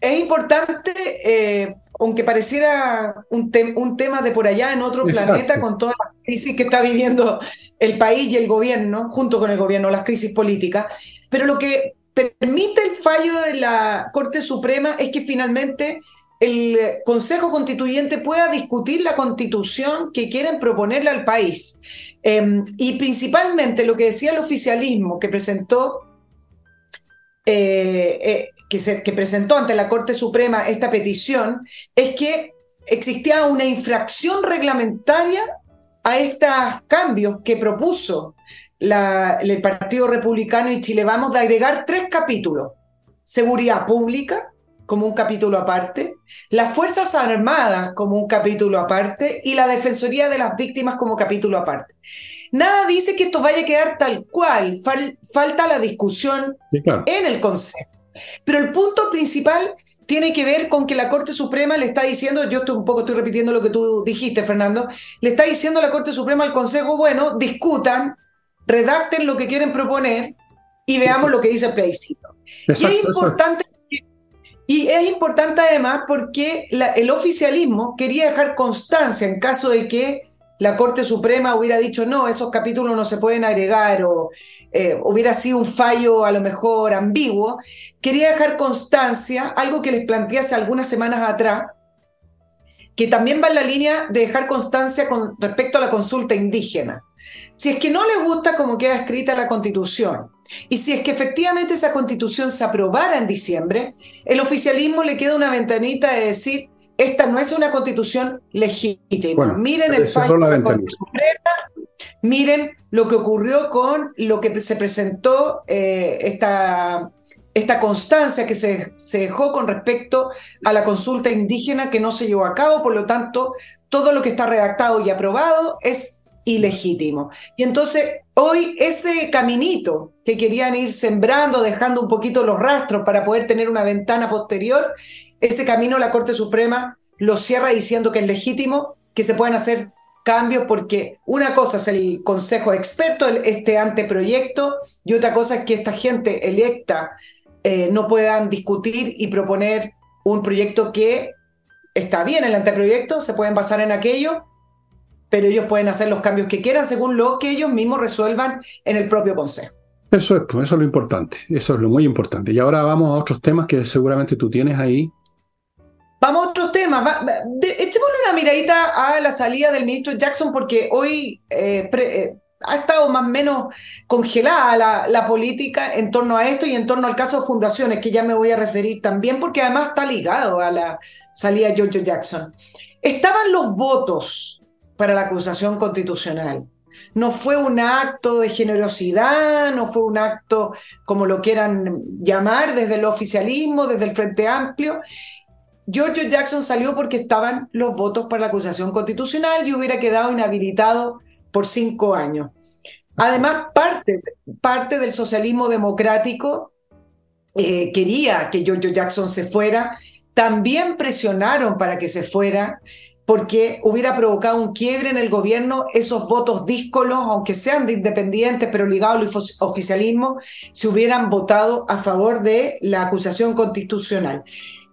Es importante, eh, aunque pareciera un, un, tema de por allá en otro planeta, con toda la crisis que está viviendo el país y el gobierno, junto con el gobierno, las crisis políticas, pero lo que permite el fallo de la Corte Suprema es que finalmente el Consejo Constituyente pueda discutir la constitución que quieren proponerle al país. Em, y principalmente lo que decía el oficialismo que presentó, eh, eh, que, se, que presentó ante la Corte Suprema esta petición, es que existía una infracción reglamentaria a estos cambios que propuso el Partido Republicano y Chile Vamos de agregar tres capítulos. Seguridad pública, como un capítulo aparte, las Fuerzas Armadas como un capítulo aparte y la Defensoría de las Víctimas como capítulo aparte. Nada dice que esto vaya a quedar tal cual, falta la discusión en el Consejo. Pero el punto principal tiene que ver con que la Corte Suprema le está diciendo, yo estoy un poco estoy repitiendo lo que tú dijiste, Fernando, le está diciendo a la Corte Suprema al Consejo, bueno, discutan, redacten lo que quieren proponer y veamos lo que dice el plebiscito. y es importante y es importante además porque el oficialismo quería dejar constancia en caso de que la Corte Suprema hubiera dicho no, esos capítulos no se pueden agregar o eh, hubiera sido un fallo a lo mejor ambiguo, quería dejar constancia, algo que les planteé hace algunas semanas atrás, que también va en la línea de dejar constancia con respecto a la consulta indígena. Si es que no les gusta cómo queda escrita la constitución, y si es que efectivamente esa constitución se aprobara en diciembre, el oficialismo le queda una ventanita de decir, esta no es una constitución legítima. miren el fallo de la miren lo que ocurrió con lo que se presentó, eh, esta, esta constancia que se, se, dejó con respecto a la consulta indígena que no se llevó a cabo, por lo tanto, todo lo que está redactado y aprobado es ilegítimo. Y entonces hoy ese caminito que querían ir sembrando, dejando un poquito los rastros para poder tener una ventana posterior, ese camino la Corte Suprema lo cierra diciendo que es legítimo, que se pueden hacer cambios porque una cosa es el Consejo Experto, este anteproyecto, y otra cosa es que esta gente electa eh, no puedan discutir y proponer un proyecto que está bien el anteproyecto, se pueden basar en aquello, pero ellos pueden hacer los cambios que quieran según lo que ellos mismos resuelvan en el propio Consejo. Eso es, pues, eso es lo importante, eso es lo muy importante. Y ahora vamos a otros temas que seguramente tú tienes ahí. Vamos a otros temas. echémosle una miradita a la salida del ministro Jackson porque hoy eh, eh, ha estado más o menos congelada la, la, política en torno a esto y en torno al caso de fundaciones, que ya me voy a referir también porque además está ligado a la salida de George Jackson. Estaban los votos para la acusación constitucional. No fue un acto de generosidad, no fue un acto como lo quieran llamar desde el oficialismo, desde el Frente Amplio. George Jackson salió porque estaban los votos para la acusación constitucional y hubiera quedado inhabilitado por cinco años. Además, parte, parte del socialismo democrático eh, quería que George Jackson se fuera, también presionaron para que se fuera porque hubiera provocado un quiebre en el gobierno, esos votos díscolos, aunque sean de independientes, pero ligados al oficialismo, se hubieran votado a favor de la acusación constitucional.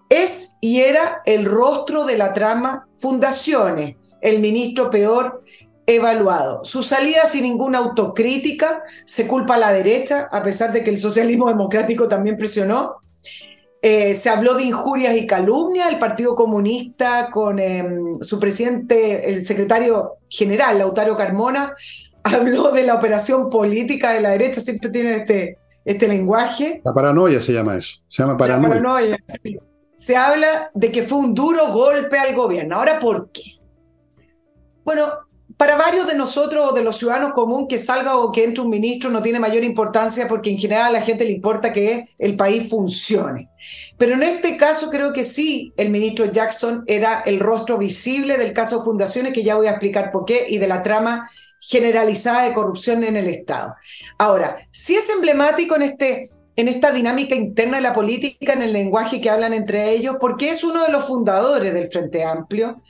Es y era el rostro de la trama Fundaciones, el ministro peor evaluado. Su salida sin ninguna autocrítica, se culpa a la derecha, a pesar de que el socialismo democrático también presionó. Eh, se habló de injurias y calumnias. El Partido Comunista, con em, su presidente, el secretario general, Lautaro Carmona, habló de la operación política de la derecha. Siempre tiene este, este lenguaje. La paranoia se llama eso. Se llama paranoia. paranoia Se habla de que fue un duro golpe al gobierno. Ahora, ¿por qué? Bueno, para varios de nosotros o de los ciudadanos comunes que salga o que entre un ministro no tiene mayor importancia porque en general a la gente le importa que el país funcione. Pero en este caso creo que sí, el ministro Jackson era el rostro visible del caso Fundaciones, que ya voy a explicar por qué, y de la trama generalizada de corrupción en el Estado. Ahora, sí es emblemático en este en esta dinámica interna de la política, en el lenguaje que hablan entre ellos, porque es uno de los fundadores del Frente Amplio,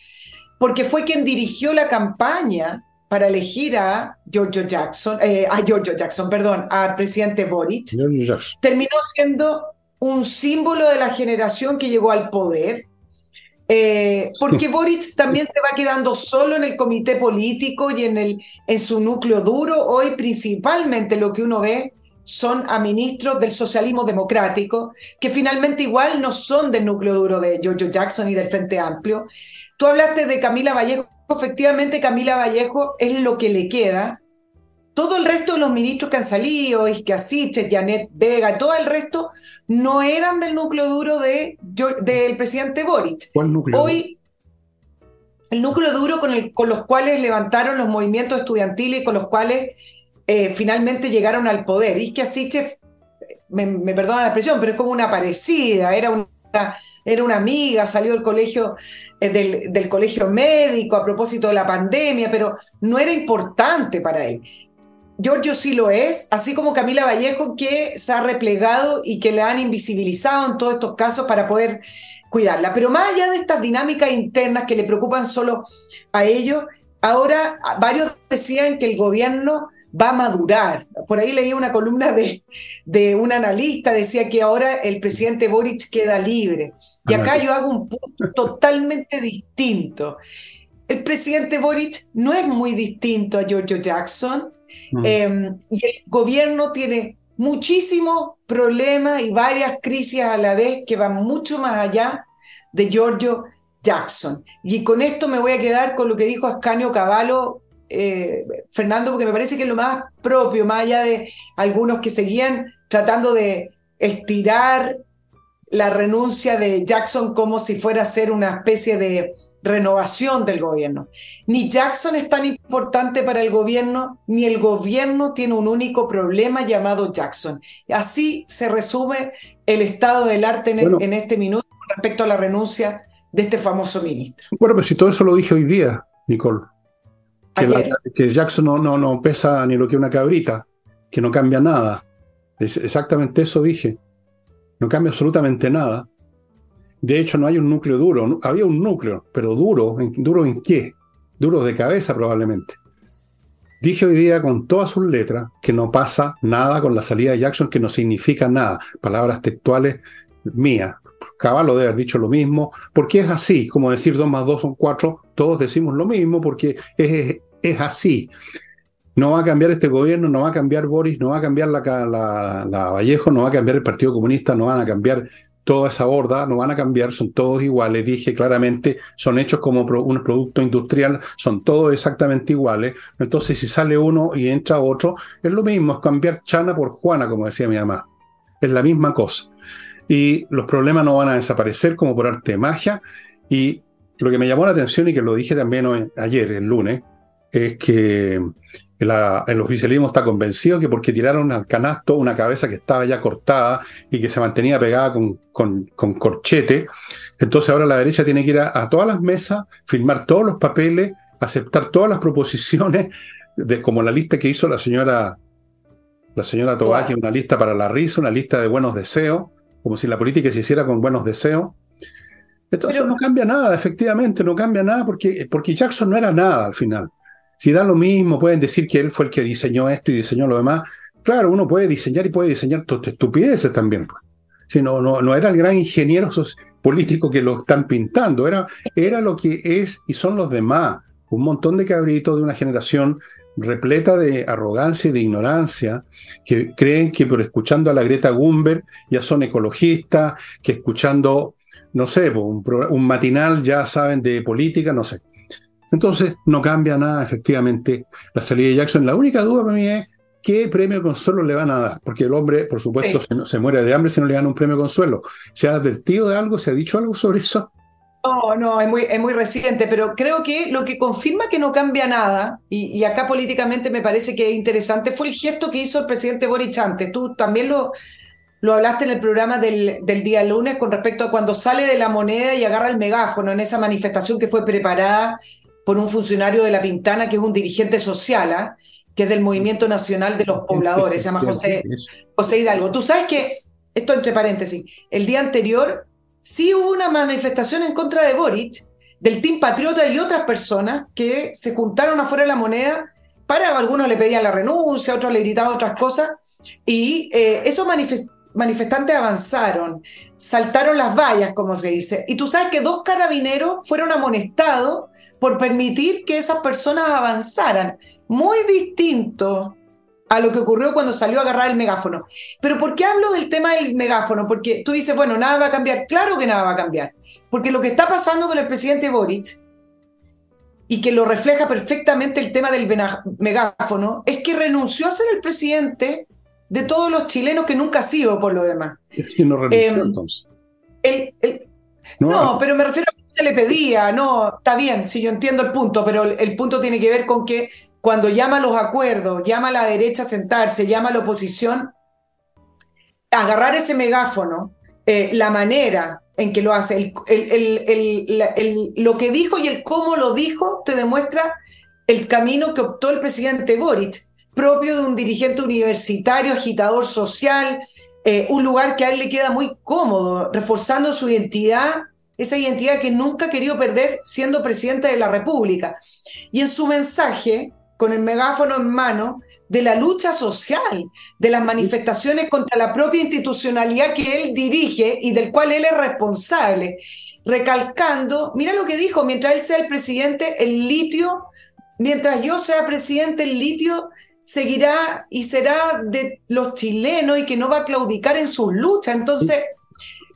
porque fue quien dirigió la campaña para elegir a Giorgio Jackson, eh, a Giorgio Jackson, perdón, al presidente Boric, terminó siendo un símbolo de la generación que llegó al poder, eh, porque Boric también se va quedando solo en el comité político y en, el, en su núcleo duro. Hoy principalmente lo que uno ve son a ministros del socialismo democrático, que finalmente igual no son del núcleo duro de Giorgio Jackson y del Frente Amplio, Tú hablaste de Camila Vallejo, efectivamente Camila Vallejo es lo que le queda. Todo el resto de los ministros que han salido, Isquiasiche, Janet Vega, todo el resto, no eran del núcleo duro de, del presidente Boric. ¿Cuál núcleo? Hoy, el núcleo duro con, el, con los cuales levantaron los movimientos estudiantiles y con los cuales eh, finalmente llegaron al poder. Isquiasiche, me, me perdona la expresión, pero es como una parecida, era una era una amiga, salió del colegio, eh, del, del, colegio médico a propósito de la pandemia, pero no era importante para él. Giorgio sí lo es, así como Camila Vallejo, que se ha replegado y que le han invisibilizado en todos estos casos para poder cuidarla. Pero más allá de estas dinámicas internas que le preocupan solo a ellos, ahora varios decían que el gobierno va a madurar. Por ahí leí una columna de, de un analista, decía que ahora el presidente Boric queda libre. Y acá yo hago un punto totalmente distinto. El presidente Boric no es muy distinto a Giorgio Jackson mm. em, y el gobierno tiene muchísimos problemas y varias crisis a la vez que van mucho más allá de Giorgio Jackson. Y con esto me voy a quedar con lo que dijo Ascanio Cavallo eh, Fernando, porque me parece que es lo más propio, más allá de algunos que seguían tratando de estirar la renuncia de Jackson como si fuera a ser una especie de renovación del gobierno. Ni Jackson es tan importante para el gobierno, ni el gobierno tiene un único problema llamado Jackson. Así se resume el estado del arte en, en este minuto respecto a la renuncia de este famoso ministro. Bueno, pues si todo eso lo dije hoy día, Nicole que, Jackson no, no, no, pesa ni lo que una cabrita, que no cambia nada. Es exactamente eso dije. No cambia absolutamente nada. De hecho, no hay un núcleo duro. Había un núcleo, pero duro. ¿Duro en qué? Duro de cabeza probablemente. Dije hoy día con todas sus letras que no pasa nada con la salida de Jackson, que no significa nada. Palabras textuales mías. Caballo debe haber dicho lo mismo, porque es así, como decir 2 más 2 son 4, todos decimos lo mismo, porque es, es así. No va a cambiar este gobierno, no va a cambiar Boris, no va a cambiar la, Vallejo, no va a cambiar el Partido Comunista, no van a cambiar toda esa horda, no van a cambiar, son todos iguales, dije claramente, son hechos como un producto industrial, son todos exactamente iguales. Entonces, si sale uno y entra otro, es lo mismo, es cambiar Chana por Juana, como decía mi mamá. Es la misma cosa. Y los problemas no van a desaparecer como por arte de magia. Y lo que me llamó la atención y que lo dije también ayer, el lunes, es que el oficialismo está convencido que porque tiraron al canasto una cabeza que estaba ya cortada y que se mantenía pegada con, con, corchete, entonces ahora la derecha tiene que ir a, todas las mesas, firmar todos los papeles, aceptar todas las proposiciones, de, como la lista que hizo la señora, la señora Tobaki, una lista para la risa, una lista de buenos deseos, como si la política se hiciera con buenos deseos. Entonces no cambia nada, efectivamente, no cambia nada porque, porque Jackson no era nada al final. Si da lo mismo, pueden decir que él fue el que diseñó esto y diseñó lo demás. Claro, uno puede diseñar y puede diseñar estupideces también. Pues. Si no, no, no era el gran ingeniero político que lo están pintando, era, era lo que es y son los demás. Un montón de cabritos de una generación repleta de arrogancia y de ignorancia, que creen que por escuchando a la Greta Gumber ya son ecologistas, que escuchando, no sé, un, un matinal ya saben de política, no sé. Entonces, no cambia nada, efectivamente, la salida de Jackson. La única duda para mí es qué premio consuelo le van a dar, porque el hombre, por supuesto, se, muere de hambre si no le dan un premio consuelo. ¿Se ha advertido de algo? ¿Se ha dicho algo sobre eso? No, no, es muy, es muy reciente, pero creo que lo que confirma que no cambia nada, y, acá políticamente me parece que es interesante, fue el gesto que hizo el presidente Boric antes. Tú también lo, lo hablaste en el programa del, del, día lunes con respecto a cuando sale de la moneda y agarra el megáfono en esa manifestación que fue preparada por un funcionario de La Pintana, que es un dirigente social, ¿ah? que es del Movimiento Nacional de los Pobladores, se llama José, José Hidalgo. Tú sabes que, esto entre paréntesis, el día anterior sí hubo una manifestación en contra de Boric, del Team Patriota y otras personas que se juntaron afuera de la moneda para, algunos le pedían la renuncia, otros le gritaban otras cosas, y eh, esos manifestantes avanzaron, saltaron las vallas, como se dice. Y tú sabes que dos carabineros fueron amonestados por permitir que esas personas avanzaran. Muy distinto a lo que ocurrió cuando salió a agarrar el megáfono. Pero ¿por qué hablo del tema del megáfono? Porque tú dices, bueno, nada va a cambiar. Claro que nada va a cambiar. Porque lo que está pasando con el presidente Boric, y que lo refleja perfectamente el tema del megáfono, es que renunció a ser el presidente de todos los chilenos que nunca ha sido por lo demás. Es no renunció em, entonces. no, pero me refiero a que se le pedía, no, está bien, sí, yo entiendo el punto, pero el, punto tiene que ver con que cuando llama a los acuerdos, llama a la derecha a sentarse, llama a la oposición, agarrar ese megáfono, eh, la manera en que lo hace, el, lo que dijo y el cómo lo dijo, te demuestra el camino que optó el presidente Boric propio de un dirigente universitario, agitador social, eh, un lugar que a él le queda muy cómodo, reforzando su identidad, esa identidad que nunca ha querido perder siendo presidente de la República. Y en su mensaje, con el megáfono en mano, de la lucha social, de las manifestaciones contra la propia institucionalidad que él dirige y del cual él es responsable, recalcando, mira lo que dijo, mientras él sea el presidente, el litio, mientras yo sea presidente, el litio seguirá y será de los chilenos y que no va a claudicar en sus luchas. Entonces,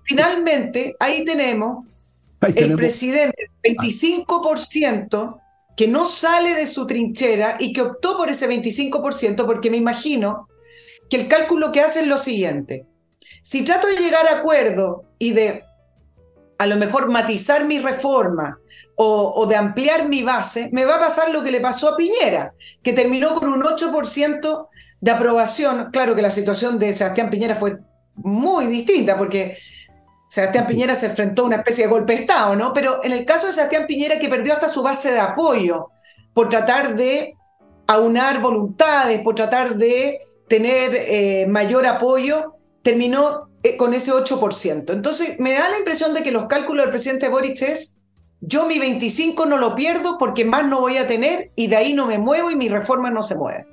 finalmente, ahí tenemos el presidente, 25% que no sale de su trinchera y que optó por ese 25% porque me imagino que el cálculo que hace es lo siguiente. Si trato de llegar a acuerdo y de a lo mejor matizar mi reforma o, de ampliar mi base, me va a pasar lo que le pasó a Piñera, que terminó con un 8% de aprobación. Claro que la situación de Sebastián Piñera fue muy distinta, porque Sebastián Piñera se enfrentó a una especie de golpe de Estado, ¿no? Pero en el caso de Sebastián Piñera, que perdió hasta su base de apoyo por tratar de aunar voluntades, por tratar de tener eh, mayor apoyo, terminó con ese 8%. Entonces, me da la impresión de que los cálculos del presidente Boric es, yo mi 25 no lo pierdo porque más no voy a tener y de ahí no me muevo y mi reforma no se mueve.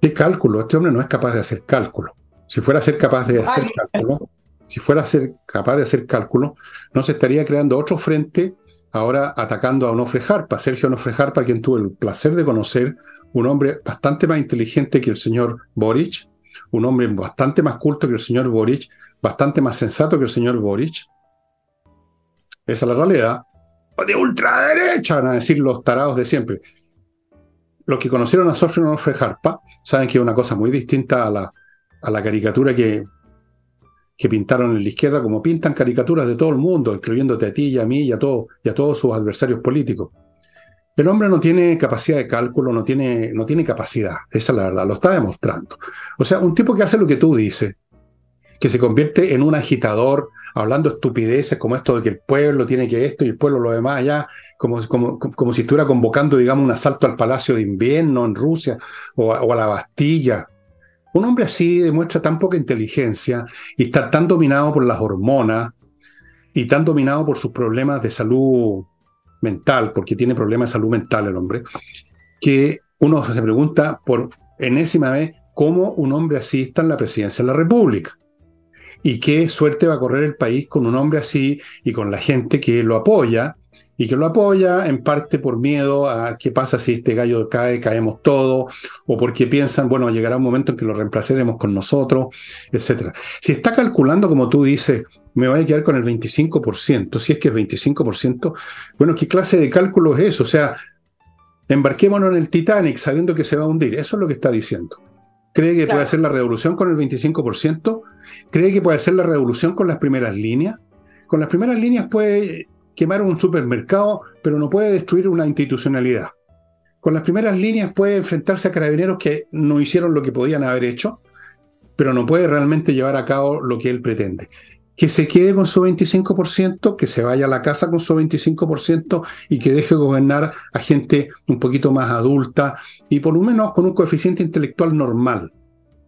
¿Qué cálculo? Este hombre no es capaz de hacer cálculo. Si fuera a ser capaz de hacer cálculo, si fuera a ser capaz de hacer cálculo, no se estaría creando otro frente ahora atacando a Onofre Jarpa, Sergio Onofre Jarpa, quien tuvo el placer de conocer, un hombre bastante más inteligente que el señor Boric, un hombre bastante más culto que el señor Boric, bastante más sensato que el señor Boric. Esa es la realidad. De ultraderecha, van a decir los tarados de siempre. Los que conocieron a Sofía Onofre Jarpa saben que es una cosa muy distinta a la, a la caricatura que, que pintaron en la izquierda, como pintan caricaturas de todo el mundo, incluyéndote a ti y a mí y a, todo, y a todos sus adversarios políticos. El hombre no tiene capacidad de cálculo, no tiene, no tiene capacidad, esa es la verdad, lo está demostrando. O sea, un tipo que hace lo que tú dices, que se convierte en un agitador, hablando estupideces como esto de que el pueblo tiene que esto y el pueblo lo demás allá, como, como, como si estuviera convocando, digamos, un asalto al Palacio de Invierno en Rusia o a, o a la Bastilla. Un hombre así demuestra tan poca inteligencia y está tan dominado por las hormonas y tan dominado por sus problemas de salud mental, porque tiene problemas de salud mental el hombre, que uno se pregunta por enésima vez cómo un hombre así está en la presidencia de la República. Y qué suerte va a correr el país con un hombre así y con la gente que lo apoya y que lo apoya en parte por miedo a qué pasa si este gallo cae, caemos todos, o porque piensan, bueno, llegará un momento en que lo reemplazaremos con nosotros, etc. Si está calculando, como tú dices, me voy a quedar con el 25%, si es que es 25%, bueno, ¿qué clase de cálculo es eso? O sea, embarquémonos en el Titanic sabiendo que se va a hundir, eso es lo que está diciendo. ¿Cree que puede hacer la revolución con el 25%? ¿Cree que puede hacer la revolución con las primeras líneas? Con las primeras líneas puede quemar un supermercado, pero no puede destruir una institucionalidad. Con las primeras líneas puede enfrentarse a carabineros que no hicieron lo que podían haber hecho, pero no puede realmente llevar a cabo lo que él pretende. Que se quede con su 25%, que se vaya a la casa con su 25% y que deje gobernar a gente un poquito más adulta y por lo menos con un coeficiente intelectual normal.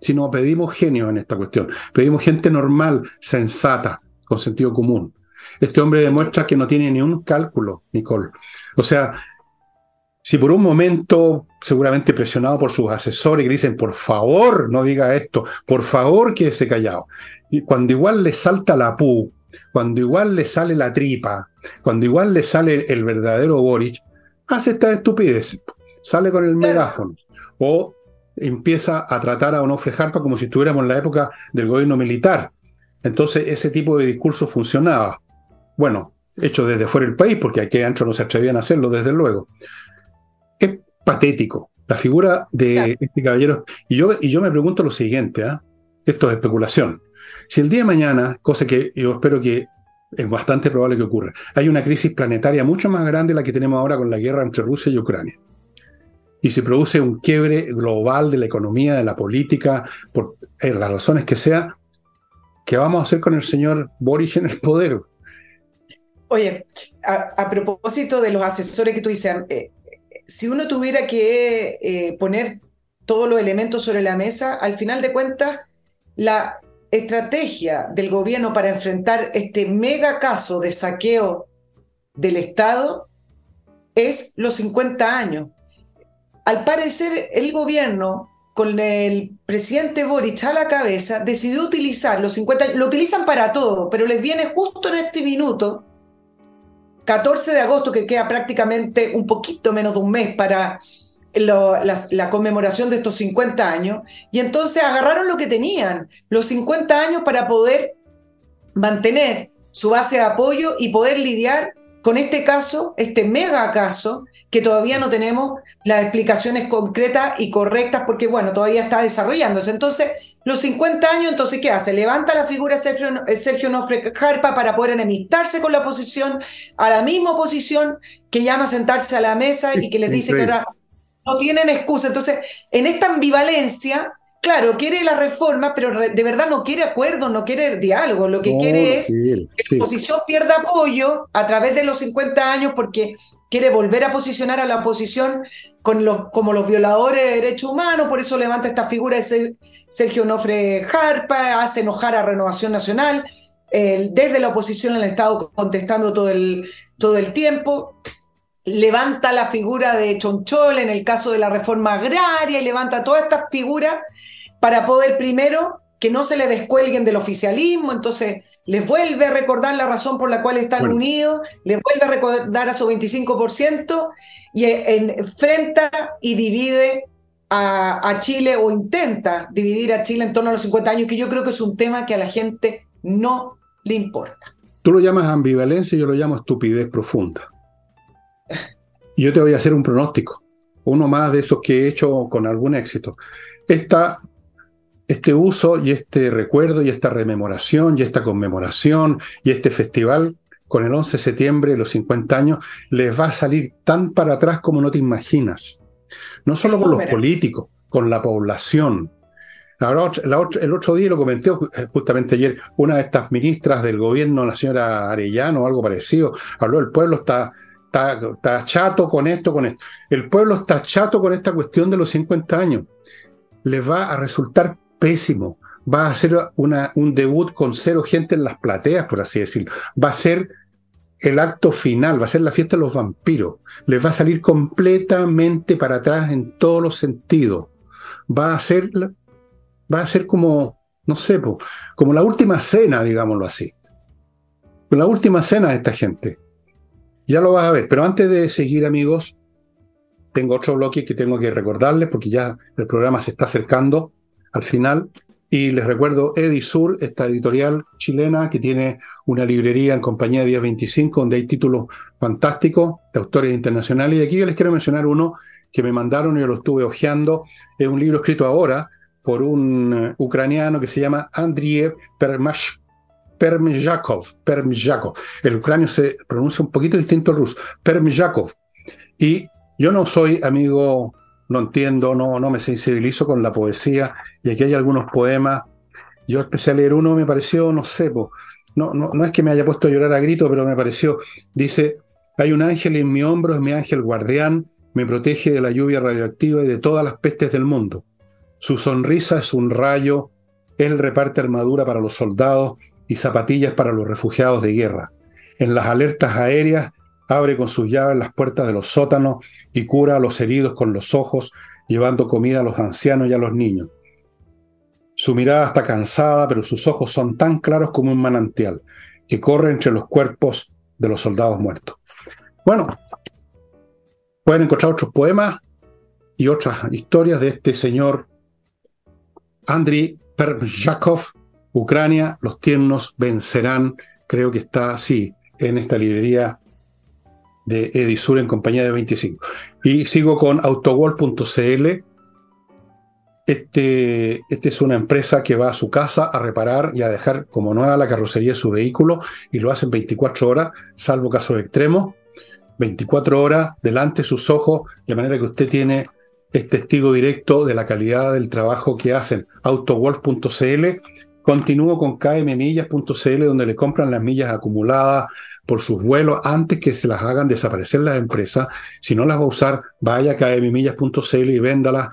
Si no pedimos genio en esta cuestión, pedimos gente normal, sensata, con sentido común. Este hombre demuestra que no tiene ni un cálculo, Nicole. O sea, si por un momento, seguramente presionado por sus asesores que dicen, por favor, no diga esto, por favor, quédese callado. Y cuando igual le salta la pu, cuando igual le sale la tripa, cuando igual le sale el verdadero Boric, hace esta estupidez, sale con el megáfono o empieza a tratar a Onofre Jarpa como si estuviéramos en la época del gobierno militar. Entonces ese tipo de discurso funcionaba bueno, hecho desde fuera del país, porque aquí adentro no se atrevían a hacerlo, desde luego. Es patético. La figura de este caballero. Y yo, y yo me pregunto lo siguiente, ¿ah? esto es especulación. Si el día de mañana, cosa que yo espero que es bastante probable que ocurra, hay una crisis planetaria mucho más grande de la que tenemos ahora con la guerra entre Rusia y Ucrania. Y se produce un quiebre global de la economía, de la política, por eh, las razones que sea, ¿qué vamos a hacer con el señor Boris en el poder? Oye, a, propósito de los asesores que tú dices, eh, si uno tuviera que eh, poner todos los elementos sobre la mesa, al final de cuentas, la estrategia del gobierno para enfrentar este mega caso de saqueo del Estado es los 50 años. Al parecer, el gobierno, con el presidente Boric a la cabeza, decidió utilizar los 50 años, lo utilizan para todo, pero les viene justo en este minuto 14 de agosto, que queda prácticamente un poquito menos de un mes para la, conmemoración de estos 50 años, y entonces agarraron lo que tenían, los 50 años para poder mantener su base de apoyo y poder lidiar con este caso, este mega caso, que todavía no tenemos las explicaciones concretas y correctas porque, bueno, todavía está desarrollándose. Entonces, los 50 años, entonces, ¿qué hace? Levanta la figura de Sergio, Sergio Nofre Jarpa para poder enemistarse con la oposición, a la misma oposición que llama a sentarse a la mesa y que les dice que ahora no tienen excusa. Entonces, en esta ambivalencia, claro, quiere la reforma, pero de verdad no quiere acuerdo, no quiere diálogo. Lo que quiere es que la oposición pierda apoyo a través de los 50 años porque quiere volver a posicionar a la oposición con los, como los violadores de derechos humanos, por eso levanta esta figura de Sergio Nofre Jarpa, hace enojar a Renovación Nacional, desde la oposición en el Estado contestando todo el, todo el tiempo levanta la figura de Chonchol en el caso de la reforma agraria y levanta todas estas figuras para poder primero que no se le descuelguen del oficialismo, entonces les vuelve a recordar la razón por la cual están unidos, les vuelve a recordar a su 25% y enfrenta y divide a, a, Chile o intenta dividir a Chile en torno a los 50 años, que yo creo que es un tema que a la gente no le importa. Tú lo llamas ambivalencia, yo lo llamo estupidez profunda. Yo te voy a hacer un pronóstico, uno más de esos que he hecho con algún éxito. Esta, este uso y este recuerdo y esta rememoración y esta conmemoración y este festival con el 11 de septiembre, los 50 años, les va a salir tan para atrás como no te imaginas. No solo con los políticos, con la población. el otro día lo comenté justamente ayer, una de estas ministras del gobierno, la señora Arellano o algo parecido, habló, el pueblo está está, chato con esto, con esto. El pueblo está chato con esta cuestión de los 50 años. Les va a resultar pésimo. va a una, un debut con cero gente en las plateas, por así decirlo. Va a ser el acto final, va a ser la fiesta de los vampiros. Les va a salir completamente para atrás en todos los sentidos. Va a ser, va a ser como, no sé, como la última cena, digámoslo así. La última cena de esta gente. Ya lo vas a ver, pero antes de seguir, amigos, tengo otro bloque que tengo que recordarles porque ya el programa se está acercando al final. Y les recuerdo Edisur, esta editorial chilena que tiene una librería en compañía de Día 25, donde hay títulos fantásticos de autores internacionales. Y aquí yo les quiero mencionar uno que me mandaron y yo lo estuve hojeando. Es un libro escrito ahora por un eh, ucraniano que se llama Andriy Permash, Permjakov. El ucranio se pronuncia un poquito distinto al ruso. Permjakov. Y yo no soy amigo no entiendo, no, no me sensibilizo con la poesía, y aquí hay algunos poemas. Yo empecé leer uno, me pareció, no sé, no, no, no es que me haya puesto a llorar a grito, pero me pareció, dice, hay un ángel en mi hombro, es mi ángel guardián, me protege de la lluvia radioactiva y de todas las pestes del mundo. Su sonrisa es un rayo, él reparte armadura para los soldados y zapatillas para los refugiados de guerra. En las alertas aéreas abre con sus llaves las puertas de los sótanos y cura a los heridos con los ojos, llevando comida a los ancianos y a los niños. Su mirada está cansada, pero sus ojos son tan claros como un manantial, que corre entre los cuerpos de los soldados muertos. Bueno, pueden encontrar otros poemas y otras historias de este señor Andriy Permjakov, Ucrania, los tiernos vencerán, creo que está así en esta librería de Edisur en compañía de 25. Y sigo con autogol.cl. Este, este es una empresa que va a su casa a reparar y a dejar como nueva la carrocería de su vehículo y lo hacen 24 horas, salvo casos extremos. 24 horas delante de sus ojos, de manera que usted tiene es testigo directo de la calidad del trabajo que hacen. Autowolf.cl. Continúo con kmmillas.cl, donde le compran las millas acumuladas, por sus vuelos antes que se las hagan desaparecer las empresas. Si no las va a usar, vaya a kmmillas.cl y véndalas,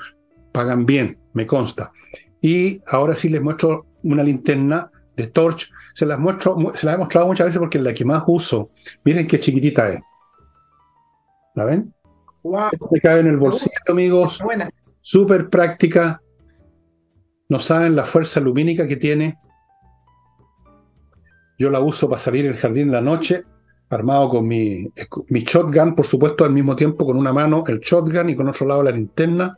pagan bien, me consta. Y ahora sí les muestro una linterna de Torch. Se las muestro, se las he mostrado muchas veces porque es la que más uso. Miren qué chiquitita es. ¿La ven? Wow. Se cae en el bolsillo, amigos. Súper práctica. No saben la fuerza lumínica que tiene. Yo la uso para salir al jardín en la noche, armado con mi, mi shotgun, por supuesto, al mismo tiempo con una mano el shotgun y con otro lado la linterna.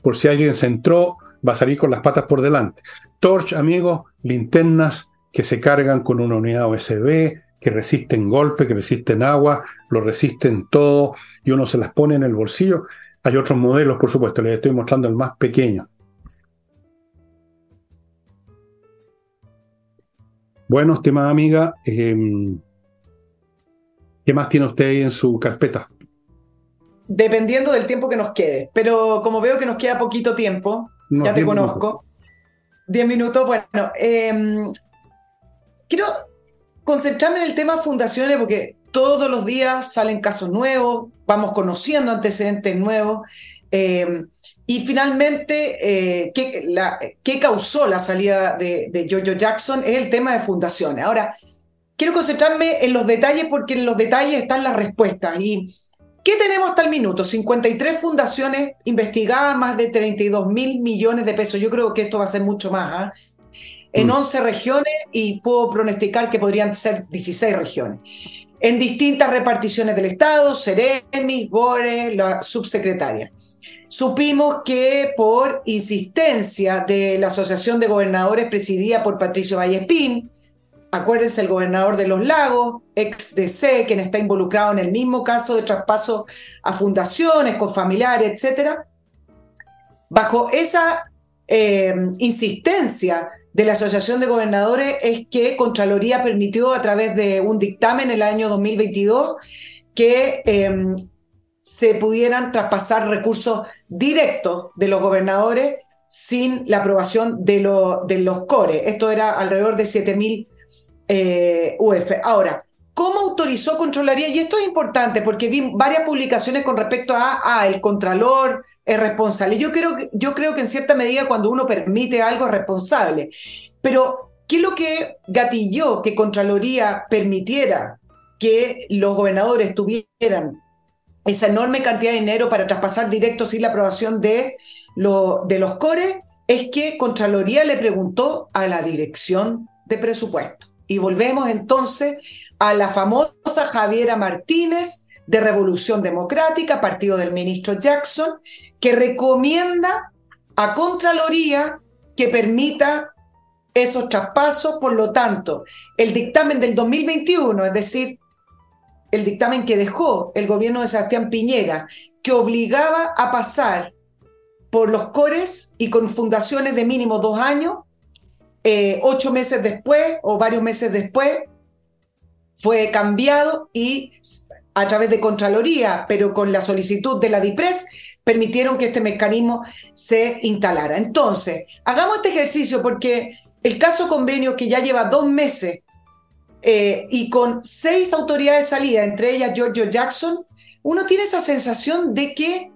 Por si alguien se entró, va a salir con las patas por delante. Torch, amigos, linternas que se cargan con una unidad USB, que resisten golpe, que resisten agua, lo resisten todo y uno se las pone en el bolsillo. Hay otros modelos, por supuesto, les estoy mostrando el más pequeño. Bueno, estimada amiga, em, ¿qué más tiene usted ahí en su carpeta? Dependiendo del tiempo que nos quede, pero como veo que nos queda poquito tiempo, ya te conozco. Diez minutos, bueno, em, quiero concentrarme en el tema fundaciones porque todos los días salen casos nuevos, vamos conociendo antecedentes nuevos. Em, y finalmente, eh, ¿qué, causó la salida de, de Giorgio Jackson? Es el tema de fundaciones. Ahora, quiero concentrarme en los detalles porque en los detalles están las respuestas. ¿Y qué tenemos hasta el minuto? 53 fundaciones investigadas, más de 32 mil millones de pesos. Yo creo que esto va a ser mucho más. ¿ah? En 11 mm. regiones y puedo pronosticar que podrían ser 16 regiones. En distintas reparticiones del Estado, Seremi, Gore, la subsecretaria supimos que por insistencia de la Asociación de Gobernadores presidida por Patricio Vallespín, acuérdense el gobernador de los lagos, ex DC, quien está involucrado en el mismo caso de traspaso a fundaciones, con familiares, etcétera, bajo esa eh, insistencia de la Asociación de Gobernadores es que Contraloría permitió a través de un dictamen en el año 2022 que eh, se pudieran traspasar recursos directos de los gobernadores sin la aprobación de, de los CORE. Esto era alrededor de 7.000 eh, UF. Ahora, ¿cómo autorizó Contraloría? Y esto es importante porque vi varias publicaciones con respecto a, el Contralor es responsable. Yo creo, yo creo que en cierta medida cuando uno permite algo es responsable. Pero, ¿qué es lo que gatilló que Contraloría permitiera que los gobernadores tuvieran esa enorme cantidad de dinero para traspasar directo sin la aprobación de, de los CORE? Es que Contraloría le preguntó a la dirección de presupuesto. Y volvemos entonces a la famosa Javiera Martínez de Revolución Democrática, partido del ministro Jackson, que recomienda a Contraloría que permita esos traspasos. Por lo tanto, el dictamen del 2021, es decir, el dictamen que dejó el gobierno de Sebastián Piñera, que obligaba a pasar por los cores y con fundaciones de mínimo dos años, eh, ocho meses después o varios meses después, fue cambiado y a través de Contraloría, pero con la solicitud de la DIPRES, permitieron que este mecanismo se instalara. Entonces, hagamos este ejercicio porque el caso convenio que ya lleva dos meses eh, y con seis autoridades salidas, entre ellas Giorgio Jackson, uno tiene esa sensación de que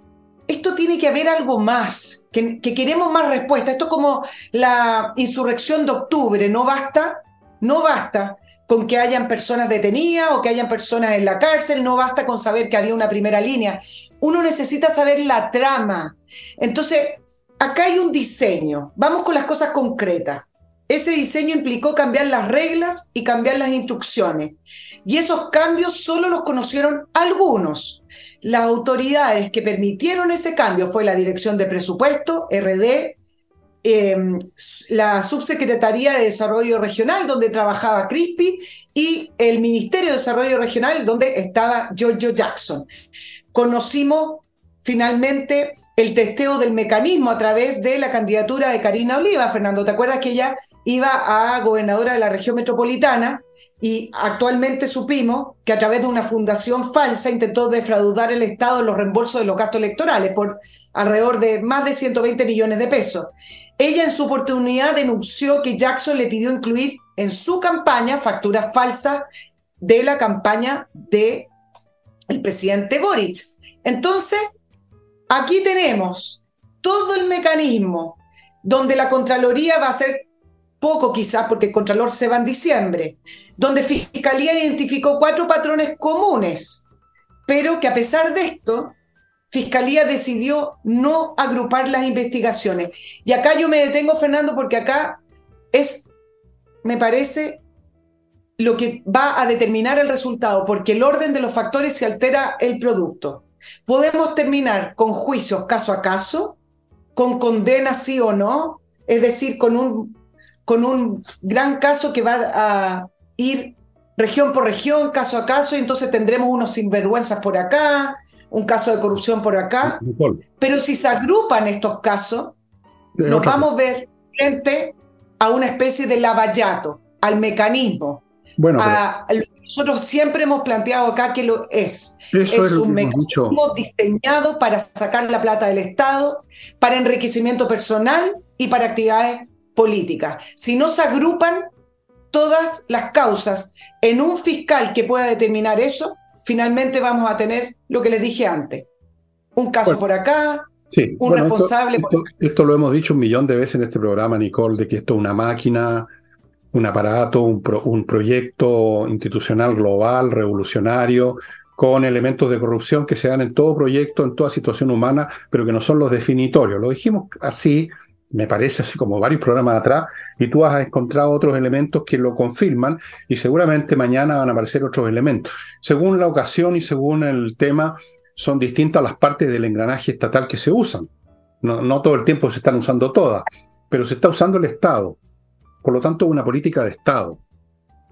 esto tiene que haber algo más, que, queremos más respuesta. Esto es como la insurrección de octubre, no basta, no basta con que hayan personas detenidas o que hayan personas en la cárcel, no basta con saber que había una primera línea. Uno necesita saber la trama. Entonces, acá hay un diseño. Vamos con las cosas concretas. Ese diseño implicó cambiar las reglas y cambiar las instrucciones. Y esos cambios solo los conocieron algunos. Las autoridades que permitieron ese cambio fue la Dirección de Presupuesto, RD, em, la Subsecretaría de Desarrollo Regional, donde trabajaba Crispi, y el Ministerio de Desarrollo Regional, donde estaba Giorgio Jackson. Conocimos finalmente el testeo del mecanismo a través de la candidatura de Karina Oliva. Fernando, ¿te acuerdas que ella iba a gobernadora de la región metropolitana y actualmente supimos que a través de una fundación falsa intentó defraudar el Estado en los reembolsos de los gastos electorales por alrededor de más de 120 millones de pesos? Ella en su oportunidad denunció que Jackson le pidió incluir en su campaña facturas falsas de la campaña de el presidente Boric. Entonces, Aquí tenemos todo el mecanismo donde la Contraloría va a ser poco quizás porque el Contralor se va en diciembre, donde Fiscalía identificó cuatro patrones comunes, pero que a pesar de esto, Fiscalía decidió no agrupar las investigaciones. Y acá yo me detengo, Fernando, porque acá es, me parece, lo que va a determinar el resultado, porque el orden de los factores se altera el producto. Podemos terminar con juicios caso a caso, con condena sí o no, es decir, con un, con un gran caso que va a ir región por región, caso a caso, y entonces tendremos unos sinvergüenzas por acá, un caso de corrupción por acá. Pero si se agrupan estos casos, nos vamos a ver frente a una especie de lavallato, al mecanismo, bueno, a, nosotros siempre hemos planteado acá que lo es. es, un mecanismo diseñado para sacar la plata del Estado, para enriquecimiento personal y para actividades políticas. Si no se agrupan todas las causas en un fiscal que pueda determinar eso, finalmente vamos a tener lo que les dije antes. Un caso por acá, un responsable. Esto, esto, lo hemos dicho un millón de veces en este programa, Nicole, de que esto es una máquina un aparato, un, un proyecto institucional global, revolucionario, con elementos de corrupción que se dan en todo proyecto, en toda situación humana, pero que no son los definitorios. Lo dijimos así, me parece así como varios programas atrás, y tú has encontrado otros elementos que lo confirman y seguramente mañana van a aparecer otros elementos. Según la ocasión y según el tema, son distintas las partes del engranaje estatal que se usan. No, no todo el tiempo se están usando todas, pero se está usando el Estado. Por lo tanto, una política de Estado.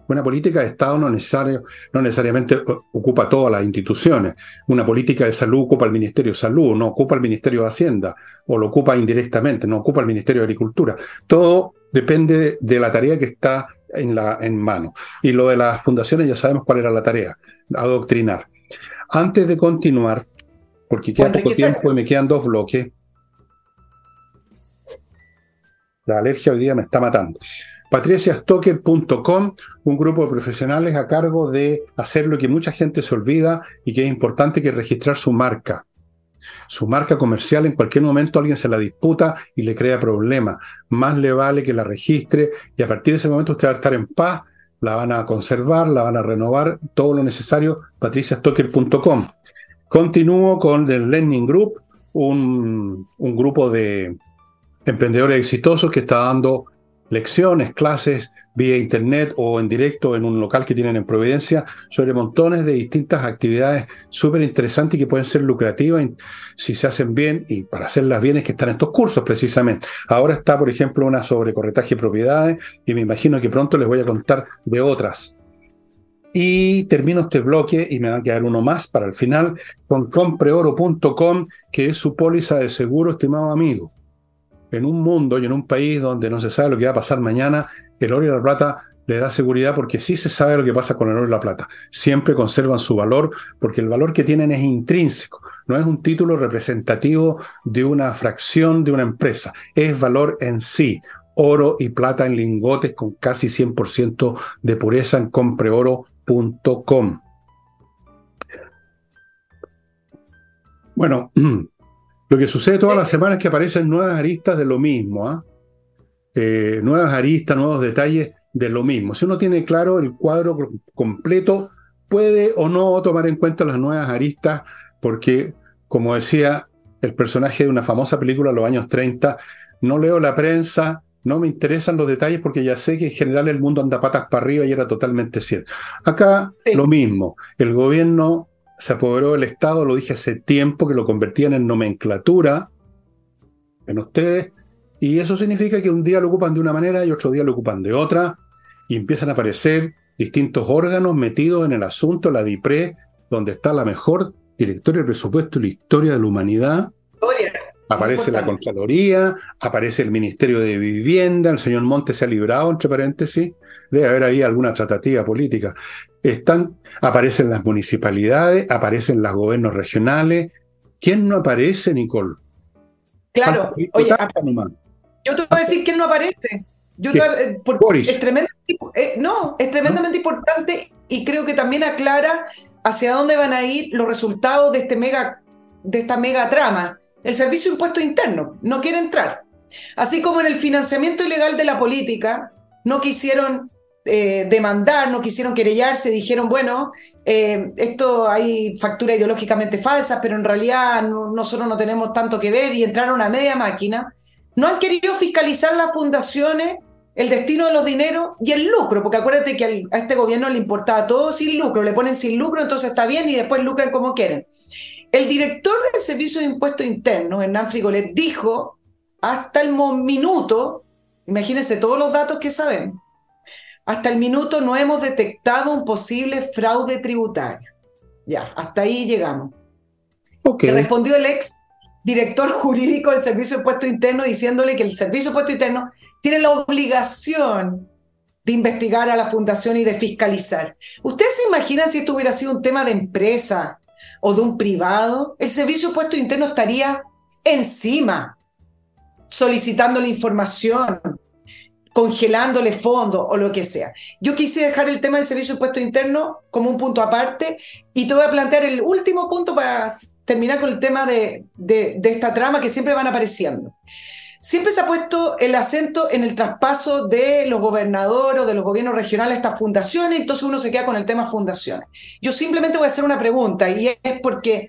Una política de Estado no, necesario, no necesariamente ocupa todas las instituciones. Una política de salud ocupa el Ministerio de Salud, no ocupa el Ministerio de Hacienda, o lo ocupa indirectamente, no ocupa el Ministerio de Agricultura. Todo depende de la tarea que está en, la, en mano. Y lo de las fundaciones ya sabemos cuál era la tarea, adoctrinar. Antes de continuar, porque queda poco tiempo y me quedan dos bloques, la alergia hoy día me está matando. patriciastocker.com, un grupo de profesionales a cargo de hacer lo que mucha gente se olvida y que es importante que registrar su marca. Su marca comercial en cualquier momento alguien se la disputa y le crea problemas. Más le vale que la registre y a partir de ese momento usted va a estar en paz, la van a conservar, la van a renovar, todo lo necesario, patriciastocker.com. Continúo con el Learning Group, un, un grupo de emprendedores exitosos que está dando lecciones, clases vía internet o en directo en un local que tienen en Providencia sobre montones de distintas actividades súper interesantes y que pueden ser lucrativas si se hacen bien y para hacerlas bien es que están estos cursos precisamente. Ahora está, por ejemplo, una sobre corretaje de propiedades y me imagino que pronto les voy a contar de otras. Y termino este bloque y me va a quedar uno más para el final con compreoro.com, que es su póliza de seguro, estimado amigo en un mundo y en un país donde no se sabe lo que va a pasar mañana, el oro y la plata le da seguridad porque sí se sabe lo que pasa con el oro y la plata. Siempre conservan su valor porque el valor que tienen es intrínseco, no es un título representativo de una fracción de una empresa, es valor en sí. Oro y plata en lingotes con casi 100% de pureza en compreoro.com. Bueno, Lo que sucede todas las semanas es que aparecen nuevas aristas de lo mismo, ¿ah? eh, nuevas aristas, nuevos detalles de lo mismo. Si uno tiene claro el cuadro completo, puede o no tomar en cuenta las nuevas aristas, porque, como decía el personaje de una famosa película de los años 30, no leo la prensa, no me interesan los detalles porque ya sé que en general el mundo anda patas para arriba y era totalmente cierto. Acá lo mismo, el gobierno se apoderó del Estado, lo dije hace tiempo, que lo convertían en nomenclatura en ustedes, y eso significa que un día lo ocupan de una manera y otro día lo ocupan de otra, y empiezan a aparecer distintos órganos metidos en el asunto, la DIPRE, donde está la mejor directoria de presupuesto y la historia de la humanidad. Aparece la Contraloría, aparece el Ministerio de Vivienda, el señor Montes se ha librado, entre paréntesis, debe haber ahí alguna tratativa política. Están, aparecen las municipalidades, aparecen los gobiernos regionales. ¿Quién no aparece, Nicole? Claro, oye, yo te voy a decir quién no aparece. Yo eh, es tremendamente, eh, no, es tremendamente importante y creo que también aclara hacia dónde van a ir los resultados de, este mega, de esta mega trama. El Servicio de Impuesto Interno no quiere entrar. Así como en el financiamiento ilegal de la política, no quisieron eh, demandar, no quisieron querellarse, dijeron, bueno, eh, esto hay facturas ideológicamente falsas, pero en realidad nosotros no tenemos tanto que ver y entraron a media máquina. No han querido fiscalizar las fundaciones, el destino de los dineros y el lucro, porque acuérdate que a este gobierno le importaba todo sin lucro, le ponen sin lucro, entonces está bien y después lucran como quieren. El director del Servicio de Impuestos Internos, Hernán Frigolet, dijo hasta el minuto, imagínense todos los datos que saben, hasta el minuto no hemos detectado un posible fraude tributario. Ya, hasta ahí llegamos. Okay. respondió el ex director jurídico del Servicio de Impuesto Interno diciéndole que el Servicio de Impuesto Interno tiene la obligación de investigar a la fundación y de fiscalizar. ¿Ustedes se imaginan si esto hubiera sido un tema de empresa o de un privado? El Servicio de Impuesto Interno estaría encima solicitando la información, congelándole fondos o lo que sea. Yo quise dejar el tema del servicio de impuesto interno como un punto aparte y te voy a plantear el último punto para terminar con el tema de, de, esta trama que siempre van apareciendo. Siempre se ha puesto el acento en el traspaso de los gobernadores o de los gobiernos regionales a estas fundaciones, entonces uno se queda con el tema fundaciones. Yo simplemente voy a hacer una pregunta y es porque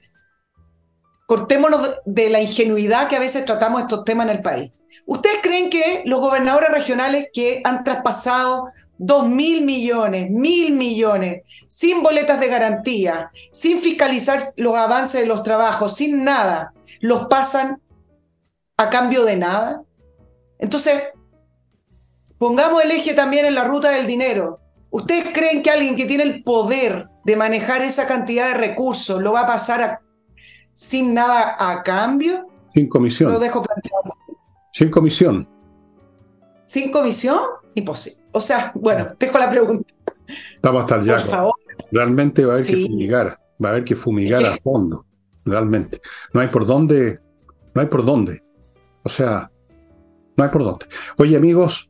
cortémonos de la ingenuidad que a veces tratamos estos temas en el país. ¿Ustedes creen que los gobernadores regionales que han traspasado dos mil millones, mil millones, sin boletas de garantía, sin fiscalizar los avances de los trabajos, sin nada, los pasan a cambio de nada? Entonces, pongamos el eje también en la ruta del dinero. ¿Ustedes creen que alguien que tiene el poder de manejar esa cantidad de recursos lo va a pasar sin nada a cambio? Sin comisión. Lo dejo planteado. Sin comisión. ¿Sin comisión? Imposible. O sea, bueno, dejo la pregunta. Estamos hasta el Por favor. Realmente va a haber que fumigar, va a haber que fumigar a fondo, realmente. No hay por dónde, no hay por dónde. O sea, no hay por dónde. Oye, amigos,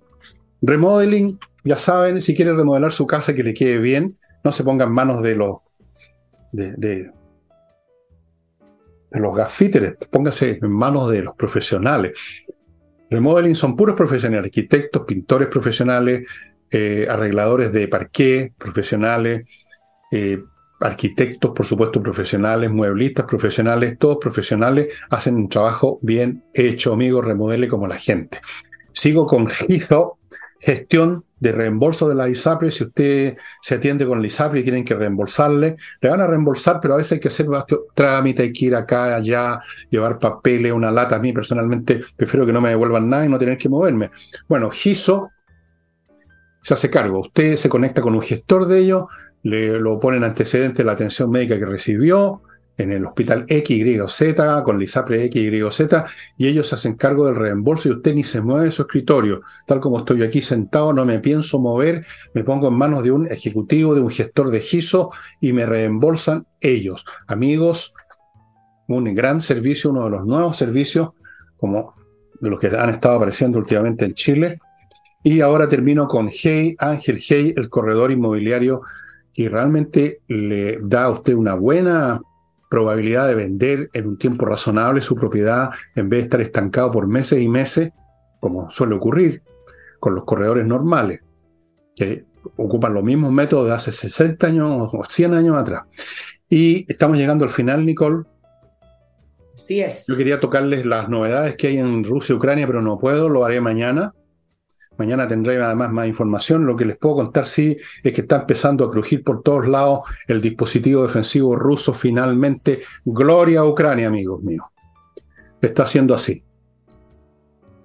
remodeling, ya saben, si quiere remodelar su casa que le quede bien, no se ponga en manos de los de, de, los gafíteres, póngase en manos de los profesionales. Remodeling son puros profesionales, arquitectos, pintores profesionales, eh, arregladores de parqué profesionales, eh, arquitectos, por supuesto, profesionales, mueblistas profesionales, todos profesionales hacen un trabajo bien hecho, amigo, remodele como la gente. Sigo con GIZO, gestión de reembolso de la ISAPRE. Si usted se atiende con la ISAPRE y tienen que reembolsarle, le van a reembolsar, pero a veces hay que hacer trámite, hay que ir acá, allá, llevar papeles, una lata. A mí personalmente prefiero que no me devuelvan nada y no tener que moverme. Bueno, GISO se hace cargo. Usted se conecta con un gestor de ellos, le lo ponen antecedente de la atención médica que recibió en el hospital X, Y, Z, con la ISAPRE X, Y, ellos se hacen cargo del reembolso y usted ni se mueve de su escritorio. Tal como estoy aquí sentado, no me pienso mover, me pongo en manos de un ejecutivo, de un gestor de GISO y me reembolsan ellos. Amigos, un gran servicio, uno de los nuevos servicios, como de los que han estado apareciendo últimamente en Chile. Y ahora termino con Hey, Ángel Hey, el corredor inmobiliario y realmente le da a usted una buena probabilidad de vender en un tiempo razonable su propiedad en vez de estar estancado por meses y meses, como suele ocurrir con los corredores normales, que ocupan los mismos métodos de hace 60 años o 100 años atrás. Y estamos llegando al final, Nicole. Sí es. Yo quería tocarles las novedades que hay en Rusia y Ucrania, pero no puedo, lo haré mañana. Mañana tendré además más información. Lo que les puedo contar sí es que está empezando a crujir por todos lados el dispositivo defensivo ruso finalmente. Gloria a Ucrania, amigos míos. Está haciendo así.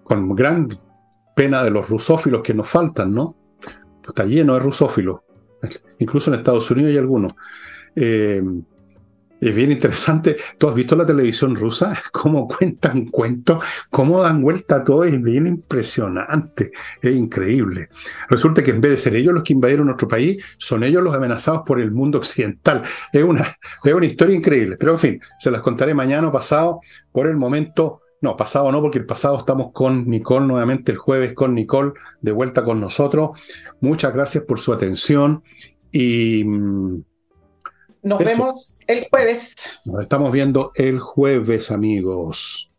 Con gran pena de los rusófilos que nos faltan, ¿no? Está lleno de rusófilos. Incluso en Estados Unidos hay algunos. Eh, es bien interesante. ¿Tú has visto la televisión rusa? ¿Cómo cuentan cuentos? ¿Cómo dan vuelta a todo? Es bien impresionante. Es increíble. Resulta que en vez de ser ellos los que invadieron nuestro país, son ellos los amenazados por el mundo occidental. Es una, es una historia increíble. Pero en fin, se las contaré mañana o pasado. Por el momento, no, pasado no, porque el pasado estamos con Nicole nuevamente, el jueves con Nicole, de vuelta con nosotros. Muchas gracias por su atención y nos vemos el jueves. Nos estamos viendo el jueves, amigos.